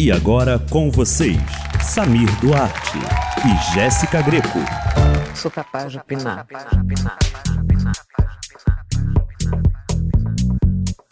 E agora com vocês, Samir Duarte e Jéssica Greco. Sou capaz de opinar.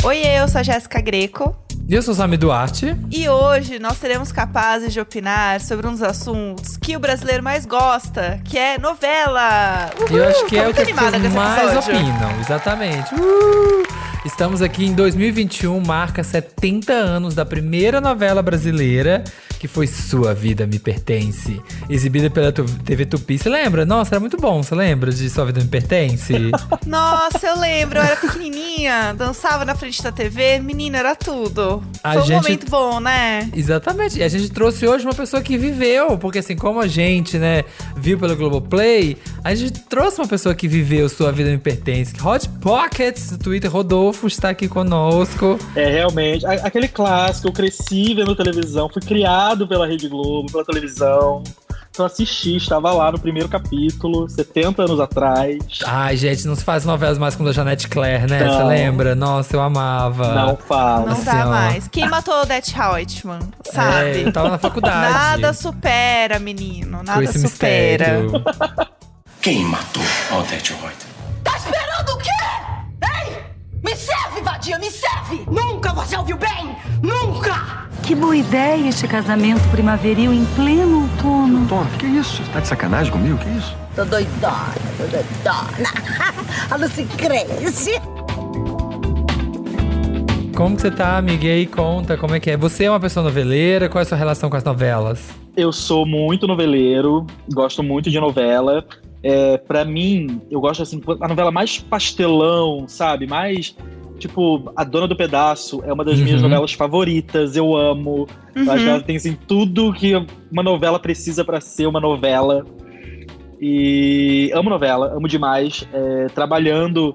Oi, eu sou a Jéssica Greco. E eu sou o Samir Duarte. E hoje nós seremos capazes de opinar sobre um dos assuntos que o brasileiro mais gosta, que é novela. E eu acho que é o muito que as pessoas mais episódio. opinam. Exatamente. Uh! Estamos aqui em 2021, marca 70 anos da primeira novela brasileira, que foi Sua Vida Me Pertence, exibida pela TV Tupi. Você lembra? Nossa, era muito bom. Você lembra de Sua Vida Me Pertence? Nossa, eu lembro, eu era pequenininha, dançava na frente da TV, menina, era tudo. A Foi um gente- momento bom, né? Exatamente. E a gente trouxe hoje uma pessoa que viveu, porque assim, como a gente, né, viu pelo Globoplay, a gente trouxe uma pessoa que viveu Sua Vida Me Pertence. Hot Pockets do Twitter, Rodolfo, está aqui conosco. É, realmente. Aquele clássico, eu cresci vendo televisão, fui criado pela Rede Globo, pela televisão. Então assisti, estava lá no primeiro capítulo, 70 anos atrás. Ai, gente, não se faz novelas mais com a Janete Claire, né? Você lembra? Nossa, eu amava. Não fala. Não assim, dá ó. mais. Quem matou o Det Reutemann, É, sabe? eu tava na faculdade. Nada supera, menino. Nada supera. mistério. Quem matou Odete Reutemann? Tá esperando o quê? Me serve, vadia, me serve! Nunca você ouviu bem! Nunca! Que boa ideia este casamento primaveril em pleno outono. Tona, que isso? Tá de sacanagem comigo? Que isso? Tô doidona, tô doidona. A Lucy cresce. Como que você tá, amiga? E aí, conta como é que é. Você é uma pessoa noveleira? Qual é a sua relação com as novelas? Eu sou muito noveleiro, gosto muito de novela. É, para mim, eu gosto assim, a novela mais pastelão, sabe? Mais tipo, A Dona do Pedaço é uma das minhas Uhum. novelas favoritas, eu amo. Eu acho que ela tem assim tudo que uma novela precisa pra ser uma novela. E amo novela, amo demais. É, trabalhando,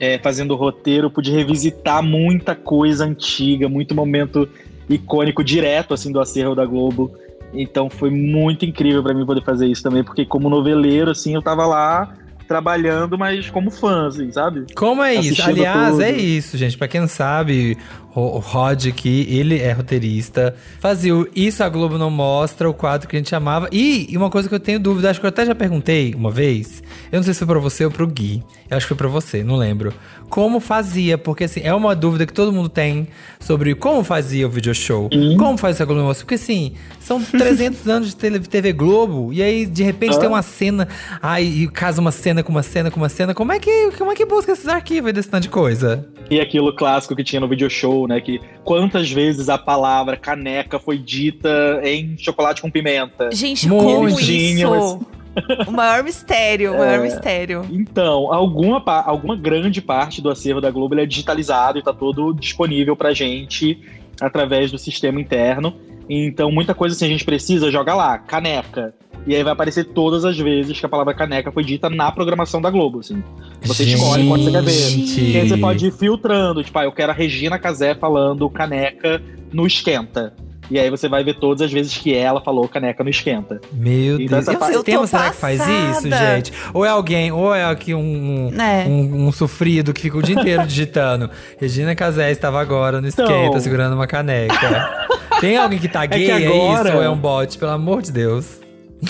é, fazendo roteiro, pude revisitar muita coisa antiga, muito momento icônico direto assim do acervo da Globo. Então foi muito incrível pra mim poder fazer isso também, porque como noveleiro assim, eu tava lá trabalhando, mas como fã, assim, sabe? Como é isso? Assistindo Aliás, tudo. é isso, gente. Pra quem não sabe, o Rod aqui, ele é roteirista. Fazia o Isso a Globo Não Mostra, o quadro que a gente amava. E, e uma coisa que eu tenho dúvida, acho que eu até já perguntei uma vez. Eu não sei se foi pra você ou pro Gui. Eu acho que foi pra você, não lembro. Como fazia? Porque, assim, é uma dúvida que todo mundo tem sobre como fazia o video show. Como faz a Globo? Porque, assim, são 300 anos de TV Globo. E aí, de repente, tem uma cena. Ai, e casa uma cena com uma cena com uma cena. Como é que, como é que busca esses arquivos desse tanto de coisa? E aquilo clássico que tinha no video show, né? Que quantas vezes a palavra caneca foi dita em chocolate com pimenta. Gente, Muito. como isso? O maior mistério, o maior mistério. Então, alguma, alguma grande parte do acervo da Globo ele é digitalizado e tá todo disponível pra gente através do sistema interno. Então, muita coisa assim a gente precisa, joga lá, caneca. E aí vai aparecer todas as vezes que a palavra caneca foi dita na programação da Globo, assim. Você escolhe quando você quer ver. Gente. E aí você pode ir filtrando, tipo, ah, eu quero a Regina Casé falando caneca no esquenta. E aí você vai ver todas as vezes que ela falou caneca no esquenta. Meu E Deus. dessa E o parte- sistema Eu tô será que faz isso, gente? Ou é alguém, ou é aqui um, É. um, um sofrido que fica o dia inteiro digitando. Regina Casé estava agora no skate, Então. segurando uma caneca. Tem alguém que tagueia que agora- isso ou é um bot? Pelo amor de Deus.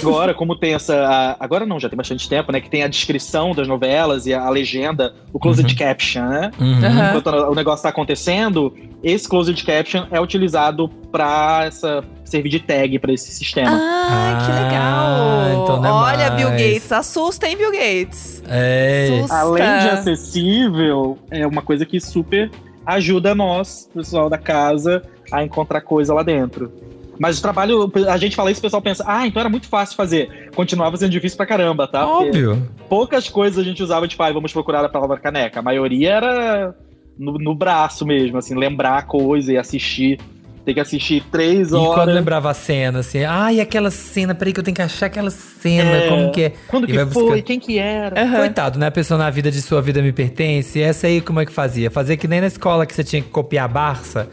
Agora, como tem essa. a- agora não, já tem bastante tempo, né? Que tem a descrição das novelas e a, a legenda, o closed caption, né? Uhum. Enquanto o negócio tá acontecendo, esse closed caption é utilizado pra essa, servir de tag pra esse sistema. Ah, que Ah, legal. então é Olha, Bill mais. Gates, assusta, hein, Bill Gates? É. Assusta. Além de acessível, é uma coisa que super ajuda nós, pessoal da casa, a encontrar coisa lá dentro. Mas o trabalho, a gente fala isso, o pessoal pensa, ah, então era muito fácil fazer. Continuava sendo difícil pra caramba, tá? Porque Óbvio. poucas coisas a gente usava, tipo, ah, vamos procurar a palavra caneca. A maioria era no, no braço mesmo, assim, lembrar a coisa e assistir. Tem que assistir três E quando horas. lembrava a cena, assim, ai, aquela cena, peraí que eu tenho que achar aquela cena, É. como que é? Quando E que foi? buscando. Quem que era? Aham. Coitado, né? A pessoa na vida de sua vida me pertence. Essa aí como é que fazia? Fazia que nem na escola que você tinha que copiar a Barça.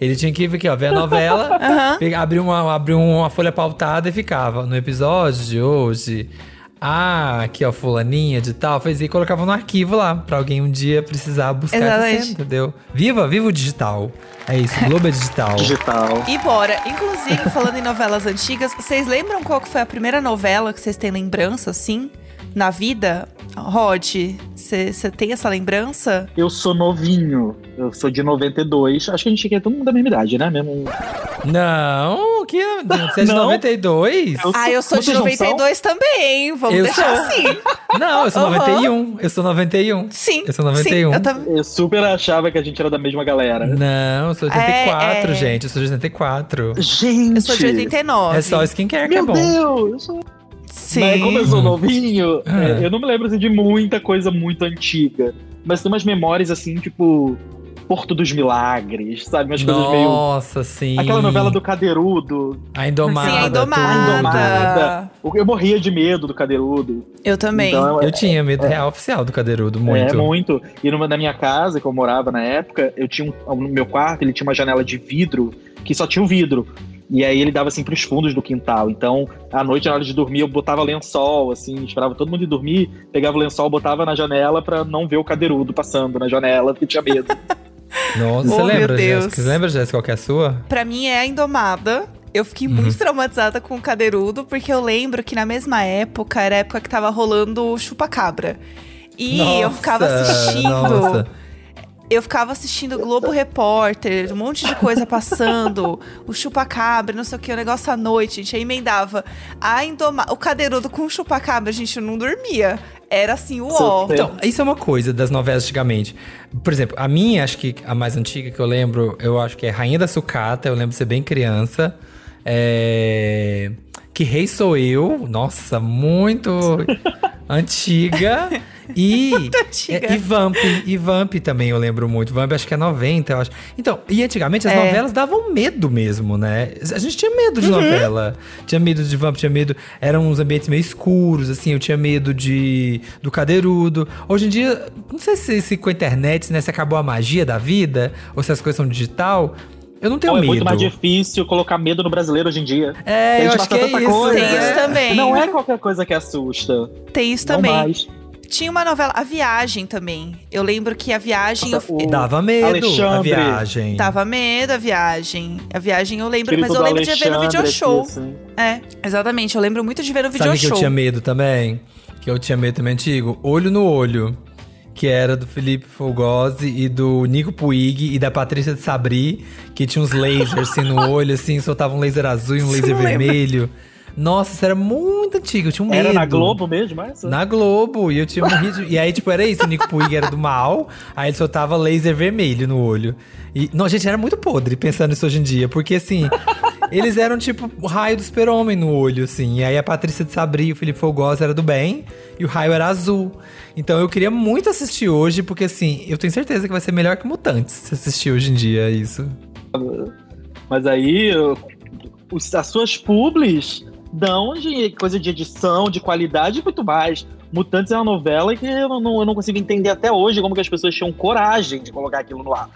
Ele tinha que aqui, ó, ver a novela, Aham. pegar- abrir, uma, abrir uma folha pautada e ficava. No episódio de hoje, Ah, aqui ó, fulaninha de tal, fez e colocava no arquivo lá, pra alguém um dia precisar buscar essa Exatamente. cena, entendeu? Viva, viva o digital. É isso, Globo é digital. Digital. E bora. Inclusive, falando em novelas antigas, vocês lembram qual que foi a primeira novela que vocês têm lembrança, assim, na vida? Rod, você tem essa lembrança? Eu sou novinho. Eu sou de 92. Acho que a gente é todo mundo da mesma idade, né? Mesmo. Não, que você é de Não. 92? Eu Ah, eu sou de Vocês não são? 92 também? Vamos Eu deixar sou. assim. Não, eu sou Aham. 91. Eu sou 91. Sim. Eu sou 91. Sim, eu também. Eu super achava que a gente era da mesma galera. Não, eu sou de 84, É, é. gente. Eu sou de 84. Gente! Eu sou de 89. É só skincare que é Meu bom. Deus! Sim. Mas como eu sou novinho, Ah. é, eu não me lembro assim, de muita coisa muito antiga. Mas tem umas memórias assim, tipo. Porto dos Milagres, sabe? Umas coisas meio. Nossa, sim. Aquela novela do Cadeirudo. A Indomada. Sim, a. Indomada. Indomada. Eu morria de medo do Cadeirudo. Eu também. Então, Eu tinha medo real oficial do Cadeirudo, muito. É, muito. E numa, na minha casa, que eu morava na época, eu tinha um, no meu quarto, ele tinha uma janela de vidro que só tinha o vidro. E aí ele dava assim pros fundos do quintal. Então, à noite, na hora de dormir, eu botava lençol, assim, esperava todo mundo ir dormir, pegava o lençol, botava na janela pra não ver o cadeirudo passando na janela, porque tinha medo. Nossa, Oh, você lembra. Jéssica? Você lembra, Jéssica, qual que é a sua? Pra mim é a Indomada. Eu fiquei muito traumatizada com o Cadeirudo, porque eu lembro que na mesma época, era a época que tava rolando o Chupa-Cabra. E eu ficava Nossa, assistindo. nossa. Eu ficava assistindo Globo Repórter, um monte de coisa passando, o chupa-cabra, não sei o que, o negócio à noite, gente. Aí emendava a indoma o cadeirudo com o chupa-cabra, a gente não dormia. Era assim, o ó. Então, isso é uma coisa das novelas antigamente. Por exemplo, a minha, acho que a mais antiga que eu lembro, eu acho que é Rainha da Sucata, eu lembro de ser bem criança. É... Que Rei Sou Eu, nossa, muito antiga. E, é, e Vamp, e Vamp também eu lembro muito. Vamp acho que é 90, eu acho. Então, e antigamente as É. novelas davam medo mesmo, né? A gente tinha medo Uhum. de novela. Tinha medo de Vamp, tinha medo. Eram uns ambientes meio escuros, assim. Eu tinha medo de do cadeirudo. Hoje em dia, não sei se, se com a internet, né? Se acabou a magia da vida, ou se as coisas são digital. Eu não tenho Pô, é medo. muito mais difícil colocar medo no brasileiro hoje em dia. É, A eu acho que é isso. coisa. Tem isso também. Não é qualquer coisa que assusta. Tem isso Não também. mais. Tinha uma novela, A Viagem também. Eu lembro que A Viagem. Eu- Dava medo a Alexandre. viagem. Tava medo a viagem. A viagem eu lembro, Espírito mas eu lembro de ver no Alexandre video show. assim. É, exatamente. Eu lembro muito de ver no video Sabe que show. eu tinha medo também? Que eu tinha medo também antigo? Olho no Olho. Que era do Felipe Fogosi e do Nico Puig e da Patrícia de Sabri, que tinha uns lasers assim no olho, assim, soltava um laser azul e um laser não lembro. Nossa, isso era muito antigo, eu tinha um medo. Era na Globo mesmo, essa? Na Globo, e eu tinha morrido. E aí, tipo, era isso: o Nico Puig era do mal, aí ele soltava laser vermelho no olho. E, não, gente, era muito podre pensando isso hoje em dia, porque assim, eles eram tipo o raio do super-homem no olho, assim. E aí a Patrícia de Sabri e o Felipe Fogosa era do bem, e o raio era azul. Então eu queria muito assistir hoje, porque assim, eu tenho certeza que vai ser melhor que Mutantes se assistir hoje em dia isso. Mas aí, eu- as suas publis dão de coisa de edição, de qualidade e muito mais. Mutantes é uma novela que eu não, eu não consigo entender até hoje como que as pessoas tinham coragem de colocar aquilo no ar.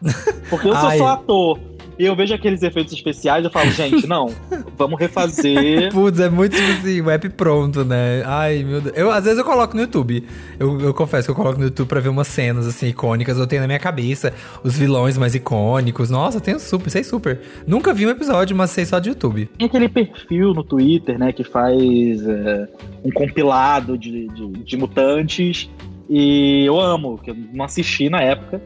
Porque eu sou só ator. E eu vejo aqueles efeitos especiais eu falo, gente, não, vamos refazer. Putz, é muito tipo assim, o app pronto, né? Ai, meu Deus. Eu, às vezes eu coloco no YouTube. Eu, eu confesso que eu coloco no YouTube pra ver umas cenas, assim, icônicas. Eu tenho na minha cabeça os vilões mais icônicos. Nossa, eu tenho super, sei super. Nunca vi um episódio, mas sei só de YouTube. Tem aquele perfil no Twitter, né, que faz é, um compilado de, de, de mutantes. E eu amo, que eu não assisti na época.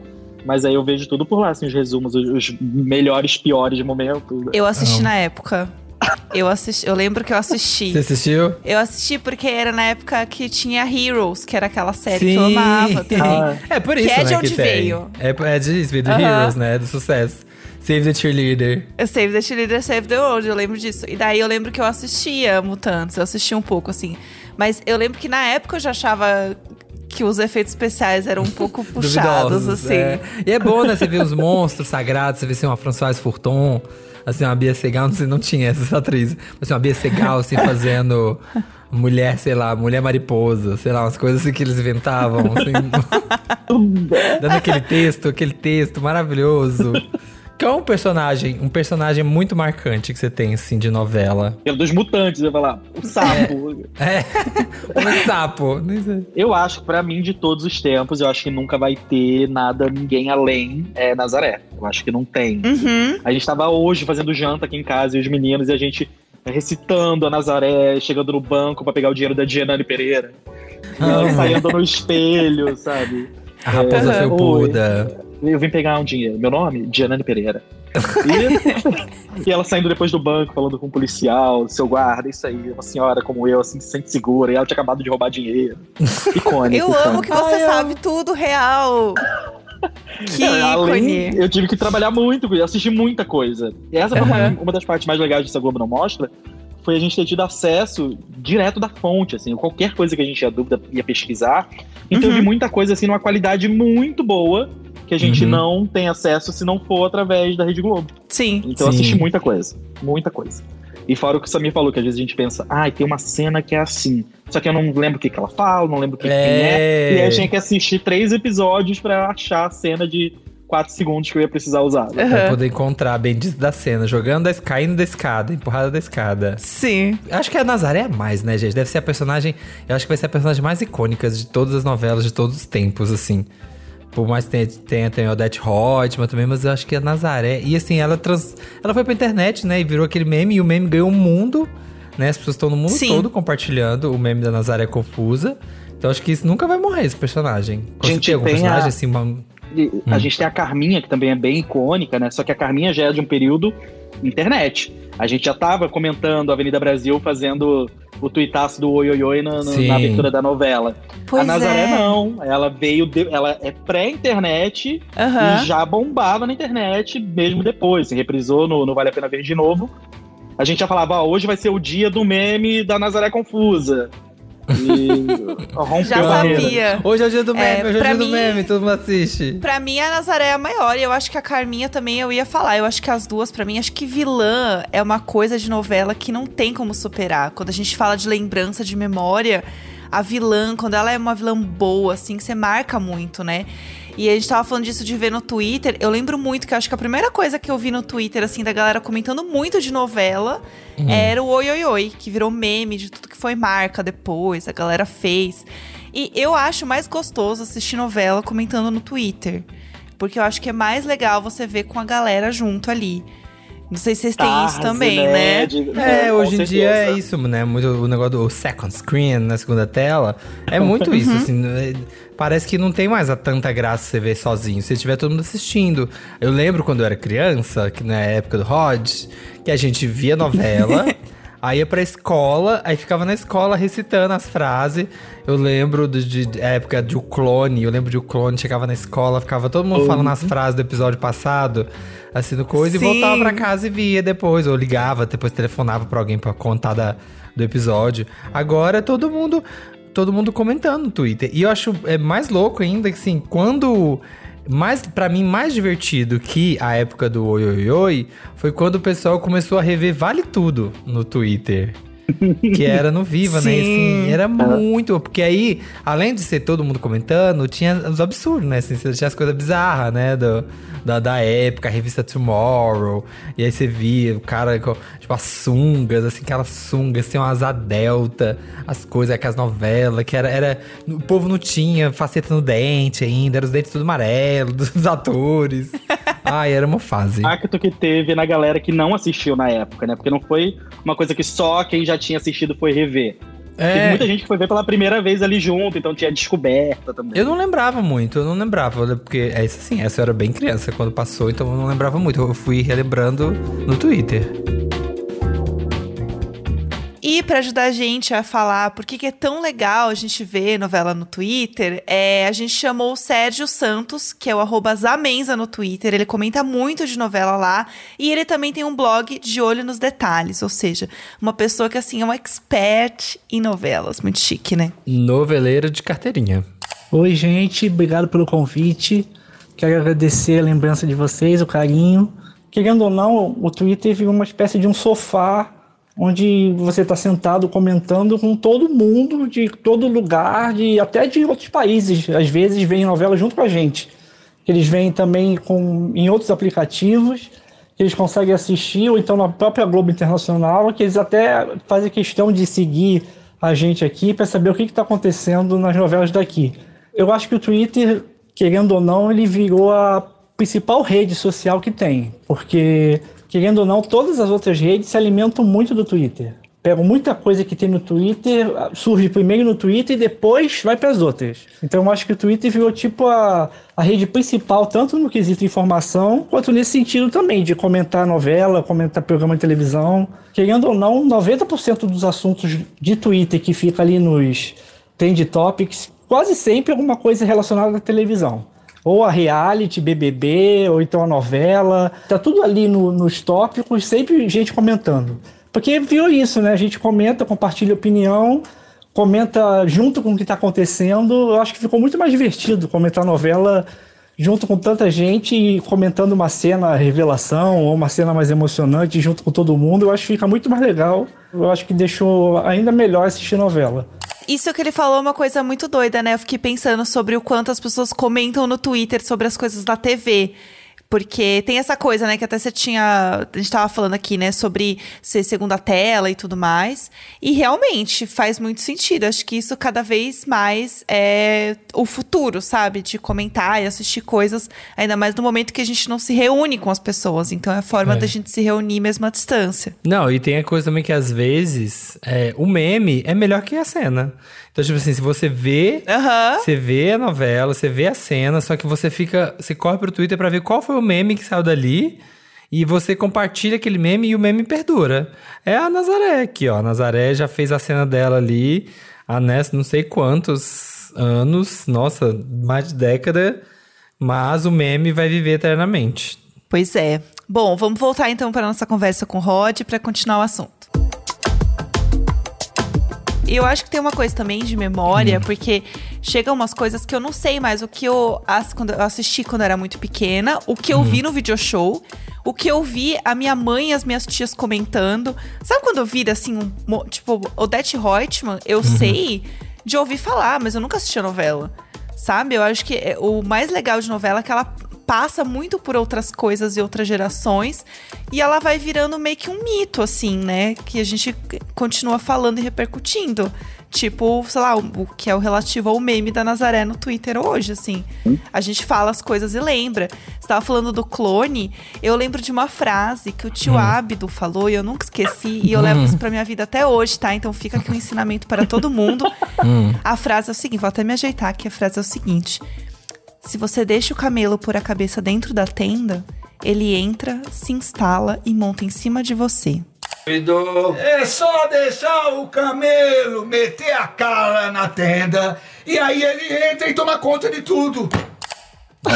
Mas aí eu vejo tudo por lá, assim, os resumos, os, os melhores, piores momentos. Eu assisti Amo. na época. Eu assisti, eu lembro que eu assisti. Você assistiu? Eu assisti porque era na época que tinha Heroes, que era aquela série que eu amava também. Ah, É por isso, Que é né, de onde que tem. veio. É, é disso, veio do Aham. Heroes, né? Do sucesso. Save the Cheerleader. Eu Save the Cheerleader, Save the World, eu lembro disso. E daí eu lembro que eu assistia Mutantes, eu assistia um pouco, assim. Mas eu lembro que na época eu já achava que os efeitos especiais eram um pouco puxados, Duvidosos, assim. é. E é bom, né? Você vê os monstros sagrados, você vê assim, uma Françoise Furton, assim, uma Bia Segal, não sei, não tinha essa atriz, mas assim, uma Bia Segal, assim, fazendo mulher, sei lá, mulher mariposa, sei lá, umas coisas assim que eles inventavam, assim, dando aquele texto, aquele texto maravilhoso. Qual é um personagem, um personagem muito marcante que você tem, assim, de novela? Pelo dos mutantes, eu ia falar. O sapo. É, o sapo. Eu acho que, pra mim, de todos os tempos, eu acho que nunca vai ter nada, ninguém além é, Nazaré. Eu acho que não tem. Uhum. A gente tava hoje fazendo janta aqui em casa e os meninos, e a gente recitando a Nazaré, chegando no banco pra pegar o dinheiro da Dianane Pereira. Ela saindo no espelho, sabe? A raposa É, felpuda. Eu vim pegar um dinheiro. Meu nome? Dianane Pereira. E, e ela saindo depois do banco, falando com o policial, seu guarda, isso aí, uma senhora como eu, assim, se sente segura, e ela tinha acabado de roubar dinheiro. Icônico. Eu amo que você sabe tudo real. Que além, ícone. eu tive que trabalhar muito, eu assisti muita coisa. E essa foi uma, uma das partes mais legais dessa Globo Não Mostra, foi a gente ter tido acesso direto da fonte, assim, qualquer coisa que a gente tinha dúvida ia pesquisar. Então eu vi muita coisa, assim, numa qualidade muito boa, que a gente Uhum. não tem acesso se não for através da Rede Globo. Sim. Então eu Sim. assisti muita coisa, muita coisa. E fora o que o Samir falou, que às vezes a gente pensa, ai, tem uma cena que é assim. Só que eu não lembro o que, que ela fala, não lembro o que, que quem é. E aí eu tinha que assistir três episódios pra achar a cena de quatro segundos que eu ia precisar usar. Pra Aham. poder encontrar bem disso da cena, jogando, da, caindo da escada, empurrada da escada. Sim. Acho que a Nazaré é mais, né, gente? Deve ser a personagem. Eu acho que vai ser a personagem mais icônica de todas as novelas de todos os tempos, assim. Por mais que tenha, tenha, tenha Odette Reutemann também, mas eu acho que a Nazaré. E assim, ela trans, ela foi pra internet, né? E virou aquele meme, e o meme ganhou o mundo, né? As pessoas estão no mundo Sim. todo compartilhando o meme da Nazaré confusa. Então acho que isso nunca vai morrer, esse personagem. Quando Gente, você tem algum tem personagem a- assim, uma- A gente tem a Carminha, que também é bem icônica, né? Só que a Carminha já é de um período internet. A gente já tava comentando a Avenida Brasil fazendo o tuitaço do Oi Oi Oi na, na- abertura da novela. Pois a Nazaré é. não. Ela veio. de- ela é pré-internet Aham. e já bombava na internet mesmo depois. Se reprisou no, no Vale a Pena Ver de novo. A gente já falava, ó, hoje vai ser o dia do meme da Nazaré Confusa. E rompeu Já sabia. Hoje é o dia do É, meme, hoje é o dia do mim- meme, todo mundo assiste. Pra mim, a Nazaré é a maior. E eu acho que a Carminha também eu ia falar. Eu acho que as duas, pra mim, acho que vilã é uma coisa de novela que não tem como superar. Quando a gente fala de lembrança, de memória, a vilã, quando ela é uma vilã boa, assim, que você marca muito, né? E a gente tava falando disso de ver no Twitter. Eu lembro muito que acho que a primeira coisa que eu vi no Twitter, assim, da galera comentando muito de novela era o Oi Oi Oi, que virou meme de tudo que foi marca depois, a galera fez. E eu acho mais gostoso assistir novela comentando no Twitter. Porque eu acho que é mais legal você ver com a galera junto ali. Não sei se vocês têm isso também, né? De- É, com hoje em dia é isso, né? Muito o negócio do second screen na segunda tela. É muito isso, Uhum. assim. é- Parece que não tem mais a tanta graça você ver sozinho, se tiver todo mundo assistindo. Eu lembro quando eu era criança, que na época do Rod, que a gente via novela. Aí ia pra escola, aí ficava na escola recitando as frases. Eu lembro de, de época de o clone, eu lembro de o clone, chegava na escola, ficava todo mundo falando as frases do episódio passado, assim, no coisa, Sim. e voltava pra casa e via depois, ou ligava, depois telefonava pra alguém pra contar da, do episódio. Agora todo mundo, todo mundo comentando no Twitter. E eu acho é mais louco ainda que assim, quando mais para mim mais divertido que a época do Oi Oi Oi foi quando o pessoal começou a rever Vale Tudo no Twitter. Que era no Viva, né? Sim. Assim, era muito. Porque aí, além de ser todo mundo comentando, tinha os absurdos, né? Assim, você tinha as coisas bizarras, né? Do, da, da época, a revista Tomorrow. E aí você via o cara com, tipo, as sungas, assim, aquelas sungas, tinha uma asa delta, as coisas, aquelas novelas, que era, era. O povo não tinha faceta no dente ainda, eram os dentes tudo amarelo dos atores. Ai, era uma fase. impacto que teve na galera que não assistiu na época, né? Porque não foi uma coisa que só quem já tinha assistido foi rever. Teve É. muita gente que foi ver pela primeira vez ali junto, então tinha descoberta também. Eu não lembrava muito, eu não lembrava, porque é isso assim, essa eu era bem criança quando passou, então eu não lembrava muito. Eu fui relembrando no Twitter. E pra ajudar a gente a falar por que que é tão legal a gente ver novela no Twitter, é, a gente chamou o Sérgio Santos, que é o arroba Zamenza no Twitter. Ele comenta muito de novela lá. E ele também tem um blog de olho nos detalhes. Ou seja, uma pessoa que assim é um expert em novelas. Muito chique, né? Noveleiro de carteirinha. Oi, gente, obrigado pelo convite. Quero agradecer a lembrança de vocês, o carinho. Querendo ou não, o Twitter virou uma espécie de um sofá onde você está sentado comentando com todo mundo de todo lugar, de até de outros países. Às vezes vem novela junto com a gente. eles vêm também com, em outros aplicativos, que eles conseguem assistir, ou então na própria Globo Internacional, que eles até fazem questão de seguir a gente aqui para saber o que está acontecendo nas novelas daqui. Eu acho que o Twitter, querendo ou não, ele virou a principal rede social que tem, porque querendo ou não, todas as outras redes se alimentam muito do Twitter. Pegam muita coisa que tem no Twitter, surge primeiro no Twitter e depois vai para as outras. Então eu acho que o Twitter virou tipo a, a rede principal, tanto no quesito informação, quanto nesse sentido também, de comentar novela, comentar programa de televisão. Querendo ou não, 90% dos assuntos de Twitter que fica ali nos Trend Topics, quase sempre alguma coisa relacionada à televisão ou a reality, BBB, ou então a novela. Tá tudo ali no, nos tópicos, sempre gente comentando. Porque viu isso, né? A gente comenta, compartilha opinião, comenta junto com o que está acontecendo. Eu acho que ficou muito mais divertido comentar novela junto com tanta gente comentando uma cena revelação ou uma cena mais emocionante junto com todo mundo. Eu acho que fica muito mais legal. Eu acho que deixou ainda melhor assistir novela. Isso que ele falou é uma coisa muito doida, né? Eu fiquei pensando sobre o quanto as pessoas comentam no Twitter sobre as coisas da TV. Porque tem essa coisa, né, que até você tinha. A gente tava falando aqui, né, sobre ser segunda tela e tudo mais. E realmente faz muito sentido. Acho que isso cada vez mais é o futuro, sabe? De comentar e assistir coisas, ainda mais no momento que a gente não se reúne com as pessoas. Então é a forma É. da gente se reunir mesmo à distância. Não, e tem a coisa também que às vezes é, o meme é melhor que a cena. Então, tipo assim, se você vê, Aham. você vê a novela, você vê a cena, só que você fica. Você corre pro Twitter pra ver qual foi o meme que saiu dali. E você compartilha aquele meme e o meme perdura. É a Nazaré aqui, ó. A Nazaré já fez a cena dela ali há né, não sei quantos anos. Nossa, mais de década. Mas o meme vai viver eternamente. Pois é. Bom, vamos voltar então para nossa conversa com o Rod para continuar o assunto. E eu acho que tem uma coisa também de memória, porque chegam umas coisas que eu não sei mais o que eu, quando eu assisti quando era muito pequena, o que eu vi no video show, o que eu vi a minha mãe e as minhas tias comentando. Sabe quando eu vira assim, um, tipo, Odete Reutemann, eu sei de ouvir falar, mas eu nunca assisti a novela. Sabe? Eu acho que é- o mais legal de novela é que ela passa muito por outras coisas e outras gerações e ela vai virando meio que um mito, assim, né? Que a gente continua falando e repercutindo. Tipo, sei lá, o, que é o relativo ao meme da Nazaré no Twitter hoje, assim. A gente fala as coisas e lembra. Você tava falando do clone, eu lembro de uma frase que o tio Abdo falou e eu nunca esqueci e eu levo isso pra minha vida até hoje, tá? Então fica aqui um ensinamento para todo mundo. A frase é o seguinte, vou até me ajeitar aqui, a frase é o seguinte. Se você deixa o camelo pôr a cabeça dentro da tenda, ele entra, se instala e monta em cima de você. É só deixar o camelo meter a cara na tenda e aí ele entra e toma conta de tudo.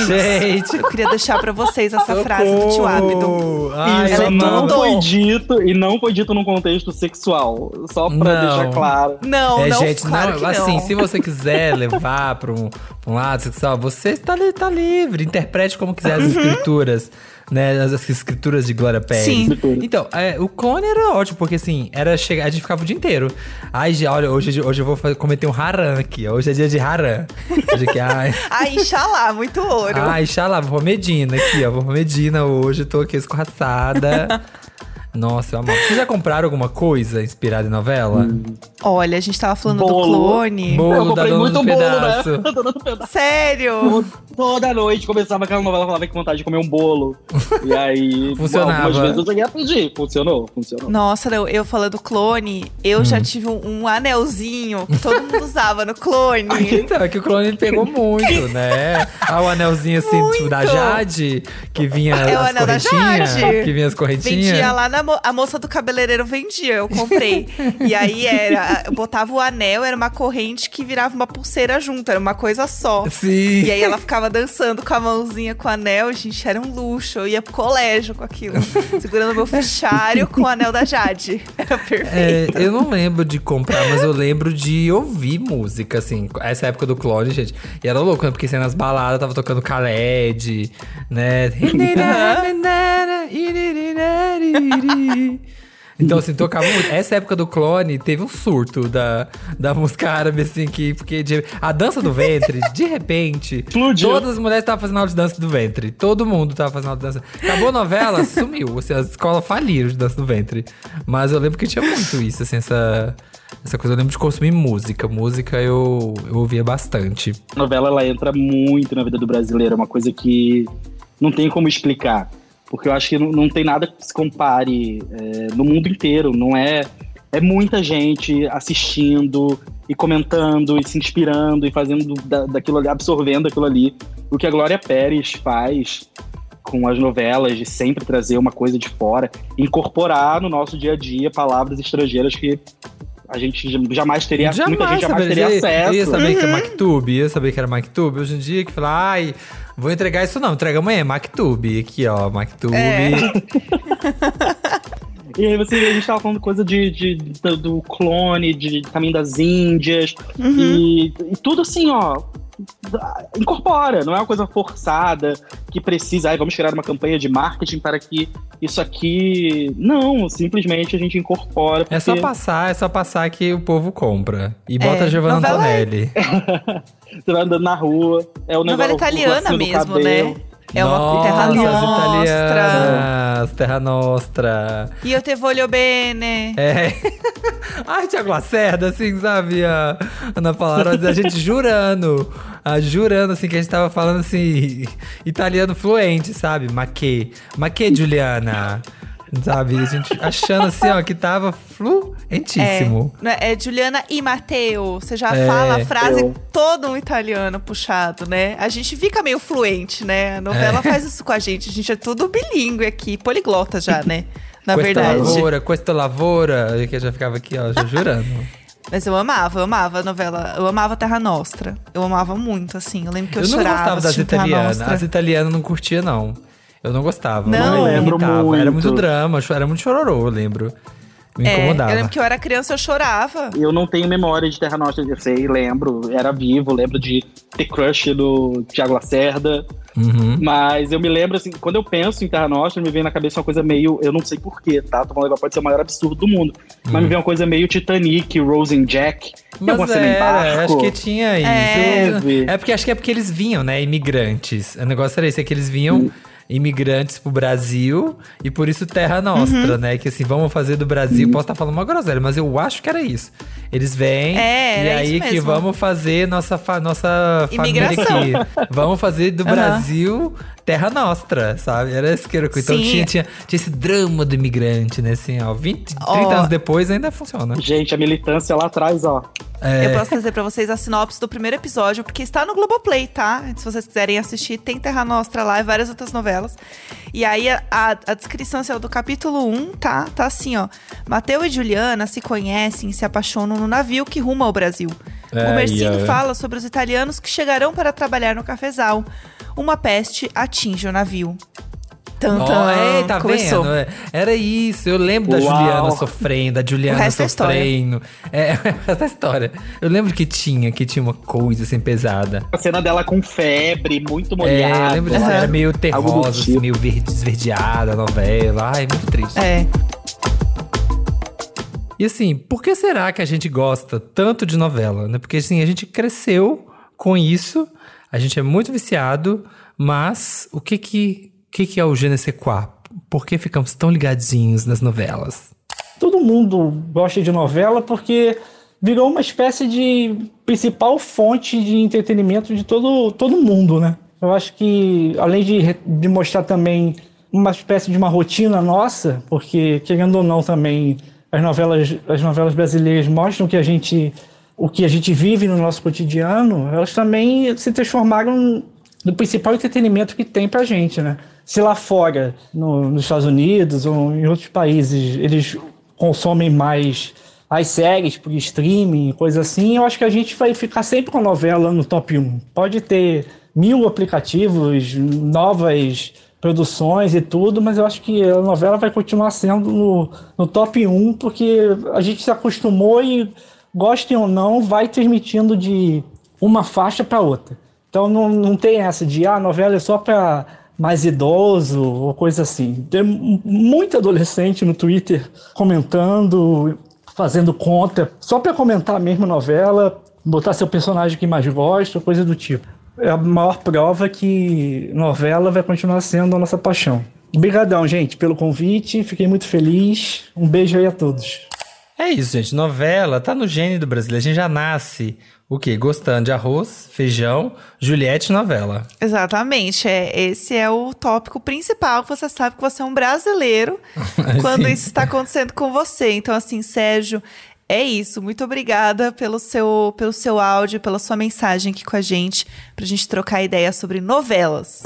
Gente! Eu queria deixar pra vocês essa frase do tio Abdo. Ai, ela é não tudo. foi dito e não foi dito num contexto sexual. Só pra Não. deixar claro. Não, é, não, gente, claro não, que assim, não. se você quiser levar para um, pra um lado sexual, você está tá livre. Interprete como quiser as escrituras, né? As, as escrituras de Glória Pérez. Sim. Então, é, o clone era ótimo, porque assim, era chegar, a gente ficava o dia inteiro. Ai, olha, hoje, hoje eu vou fazer- cometer um haram aqui. Hoje é dia de haram. Hoje aqui, ai. Ai, Inxalá, muito ouro. Ai, xalá, vou pra Medina aqui, ó. Vou pra Medina hoje, tô aqui escorraçada. Nossa, eu amo. Vocês já compraram alguma coisa inspirada em novela? Olha, a gente tava falando do Bolo. clone. Bolo eu da comprei Dona muito do bolo, Pedaço. né? Dona do pedaço. Sério? Toda noite começava aquela novela, falava que vontade de comer um bolo. E aí, Funcionava. algumas vezes eu cheguei a pedir. Funcionou, funcionou. Nossa, não, eu falando do clone, eu Hum. já tive um, um anelzinho que todo mundo usava no clone. Então, é que o clone pegou muito, né? Ah, o anelzinho assim, tipo, da. Jade, que vinha É o as da. Jade. Que vinha as correntinhas. Vendia lá na mo- a moça do cabeleireiro vendia, eu comprei. e aí era, eu botava o anel, era uma corrente que virava uma pulseira junto, era uma coisa só. Sim. E aí ela ficava dançando com a mãozinha com o anel, gente, era um luxo. Eu ia pro colégio com aquilo, segurando meu fichário com o anel da Jade. Era É, perfeito. eu não lembro de comprar, mas eu lembro de ouvir música, assim. Essa época do clone, gente. E era louco, né? Porque assim, nas baladas tava tocando Khaled, né? Então, assim, tocava muito. Essa época do clone teve um surto da, da música árabe, assim, que. Porque de- a dança do ventre, de repente, Explodiu. todas as mulheres estavam fazendo aula de dança do ventre. Todo mundo tava fazendo aula de dança. Acabou a novela, sumiu. Assim, as escolas faliram de dança do ventre. Mas eu lembro que tinha muito isso, assim, essa. Essa coisa, eu lembro de consumir música. Música eu, eu ouvia bastante. A novela ela entra muito na vida do brasileiro, é uma coisa que não tem como explicar. Porque eu acho que não, não tem nada que se compare é, no mundo inteiro. Não é. É muita gente assistindo e comentando e se inspirando e fazendo da, daquilo ali, absorvendo aquilo ali. O que a Glória Pérez faz com as novelas, de sempre trazer uma coisa de fora, incorporar no nosso dia a dia palavras estrangeiras que a gente jamais teria, muita gente jamais teria eu ia- acesso. Eu ia saber que é MacTube, ia saber que era MacTube. Hoje em dia que fala, ai, vou entregar isso não, entrega amanhã, MacTube. Aqui, ó, MacTube. É. E aí você, a gente tava falando coisa de, de- do, do clone, de Caminho das Índias, e, e tudo assim, ó, incorpora, não é uma coisa forçada, que precisa, ai, vamos criar uma campanha de marketing para que isso aqui... Não, simplesmente a gente incorpora. É só porque passar, é só passar que o povo compra. E bota É, Giovanna novela é- Antonelli. Você vai andando na rua, é o Novela negócio... o italiana mesmo, cabelo. né? É uma Nossa, terra nostra. Terra Nostra. E eu te voglio bene. É. Ai, Tiago Lacerda, assim, sabe? A Ana Paula, a gente jurando. ah, jurando, assim, que a gente tava falando, assim, italiano fluente, sabe? Ma che, ma che Juliana. Sabe? A gente achando, assim, ó, que tava fluentíssimo. É, né, é Juliana e Matteo. Você já É. fala a frase Eu. todo um italiano puxado, né? A gente fica meio fluente, né? A novela É. faz isso com a gente. A gente é tudo bilíngue aqui, poliglota já, né? Na Questa verdade. lavoura, questa lavoura. Que eu já ficava aqui, ó, já jurando. Mas eu amava, eu amava a novela. Eu amava Terra Nostra. Eu amava muito, assim. Eu lembro que eu, Eu, não chorava gostava das assistindo Terra italianas. As italianas não curtia, não. Eu não gostava. Não? Eu lembro irritava. Era muito muito. drama, era muito chororô, eu lembro. Me É, incomodava. eu lembro que eu era criança, eu chorava. Eu não tenho memória de Terra Nostra, eu sei, lembro, era vivo, lembro de ter crush no Tiago Lacerda, Uhum. mas eu me lembro, assim, quando eu penso em Terra Nostra, me vem na cabeça uma coisa meio, eu não sei porquê, tá? Tô falando pode ser o maior absurdo do mundo, mas me vem uma coisa meio Titanic, Rose and Jack, alguma Mas cena em era, barco? acho que tinha isso. É. É porque acho que é porque eles vinham, né? Imigrantes. O negócio era esse, é que eles vinham imigrantes pro Brasil e por isso Terra Nostra, né? Que assim, vamos fazer do Brasil. Posso estar falando uma groselha, mas eu acho que era isso. Eles vêm É, e aí isso que mesmo. vamos fazer nossa, fa nossa família aqui. Vamos fazer do Aham. Brasil Terra Nostra, sabe? Era esse que era. Então tinha, tinha, tinha esse drama do imigrante, né? Assim, ó, 20, 30 Ó. anos depois ainda funciona. Gente, a militância lá atrás, ó. É. Eu posso trazer pra vocês a sinopse do primeiro episódio, porque está no Globoplay, tá? Se vocês quiserem assistir, tem Terra Nostra lá e várias outras novelas. E aí, a, a- a descrição assim, do capítulo 1, tá? Tá assim, ó. Mateu e Juliana se conhecem e se apaixonam no navio que ruma ao Brasil. É, o Mercino e, ó, fala sobre os italianos que chegarão para trabalhar no cafezal. Uma peste atinge o navio. Tan, Ó, tan, é, tá começou. vendo? É, Era isso. Eu lembro da Uau. Juliana sofrendo, da O Juliana resto é história. sofrendo. É, essa história. Eu lembro que tinha, que tinha uma coisa assim pesada. A cena dela com febre, muito É, molhada. eu lembro disso. Aham. Era meio terrosa, assim, tipo. meio verde, esverdeada a novela. Ai, muito triste. É. E assim, por que será que a gente gosta tanto de novela, né? Porque assim, a gente cresceu com isso, a gente é muito viciado, mas o que que, que, que é o je ne sais quoi? Por que ficamos tão ligadinhos nas novelas? Todo mundo gosta de novela porque virou uma espécie de principal fonte de entretenimento de todo, todo mundo, né? Eu acho que, além de, de mostrar também uma espécie de uma rotina nossa, porque, querendo ou não, também as novelas, as novelas brasileiras mostram que a gente, o que a gente vive no nosso cotidiano, elas também se transformaram no principal entretenimento que tem pra gente, né? Se lá fora, no- nos Estados Unidos ou em outros países, eles consomem mais as séries por streaming, coisa assim, eu acho que a gente vai ficar sempre com a novela no top 1. Pode ter mil aplicativos, novas produções e tudo, mas eu acho que a novela vai continuar sendo no, no top 1, porque a gente se acostumou e, gostem ou não, vai transmitindo de uma faixa para outra. Então não, não tem essa de, ah, a novela é só para mais idoso ou coisa assim. Tem muito adolescente no Twitter comentando, fazendo conta, só para comentar mesmo a novela, botar seu personagem que mais gosta, coisa do tipo. É a maior prova que novela vai continuar sendo a nossa paixão. Obrigadão, gente, pelo convite. Fiquei muito feliz. Um beijo aí a todos. É isso, gente. Novela tá no gênio do brasileiro. A gente já nasce o quê? Gostando de arroz, feijão, Juliette e novela. Exatamente. É, esse é o tópico principal. que Você sabe que você é um brasileiro quando isso está acontecendo com você. Então, assim, Sérgio, é isso. Muito obrigada pelo seu, pelo seu áudio, pela sua mensagem aqui com a gente, pra gente trocar ideia sobre novelas.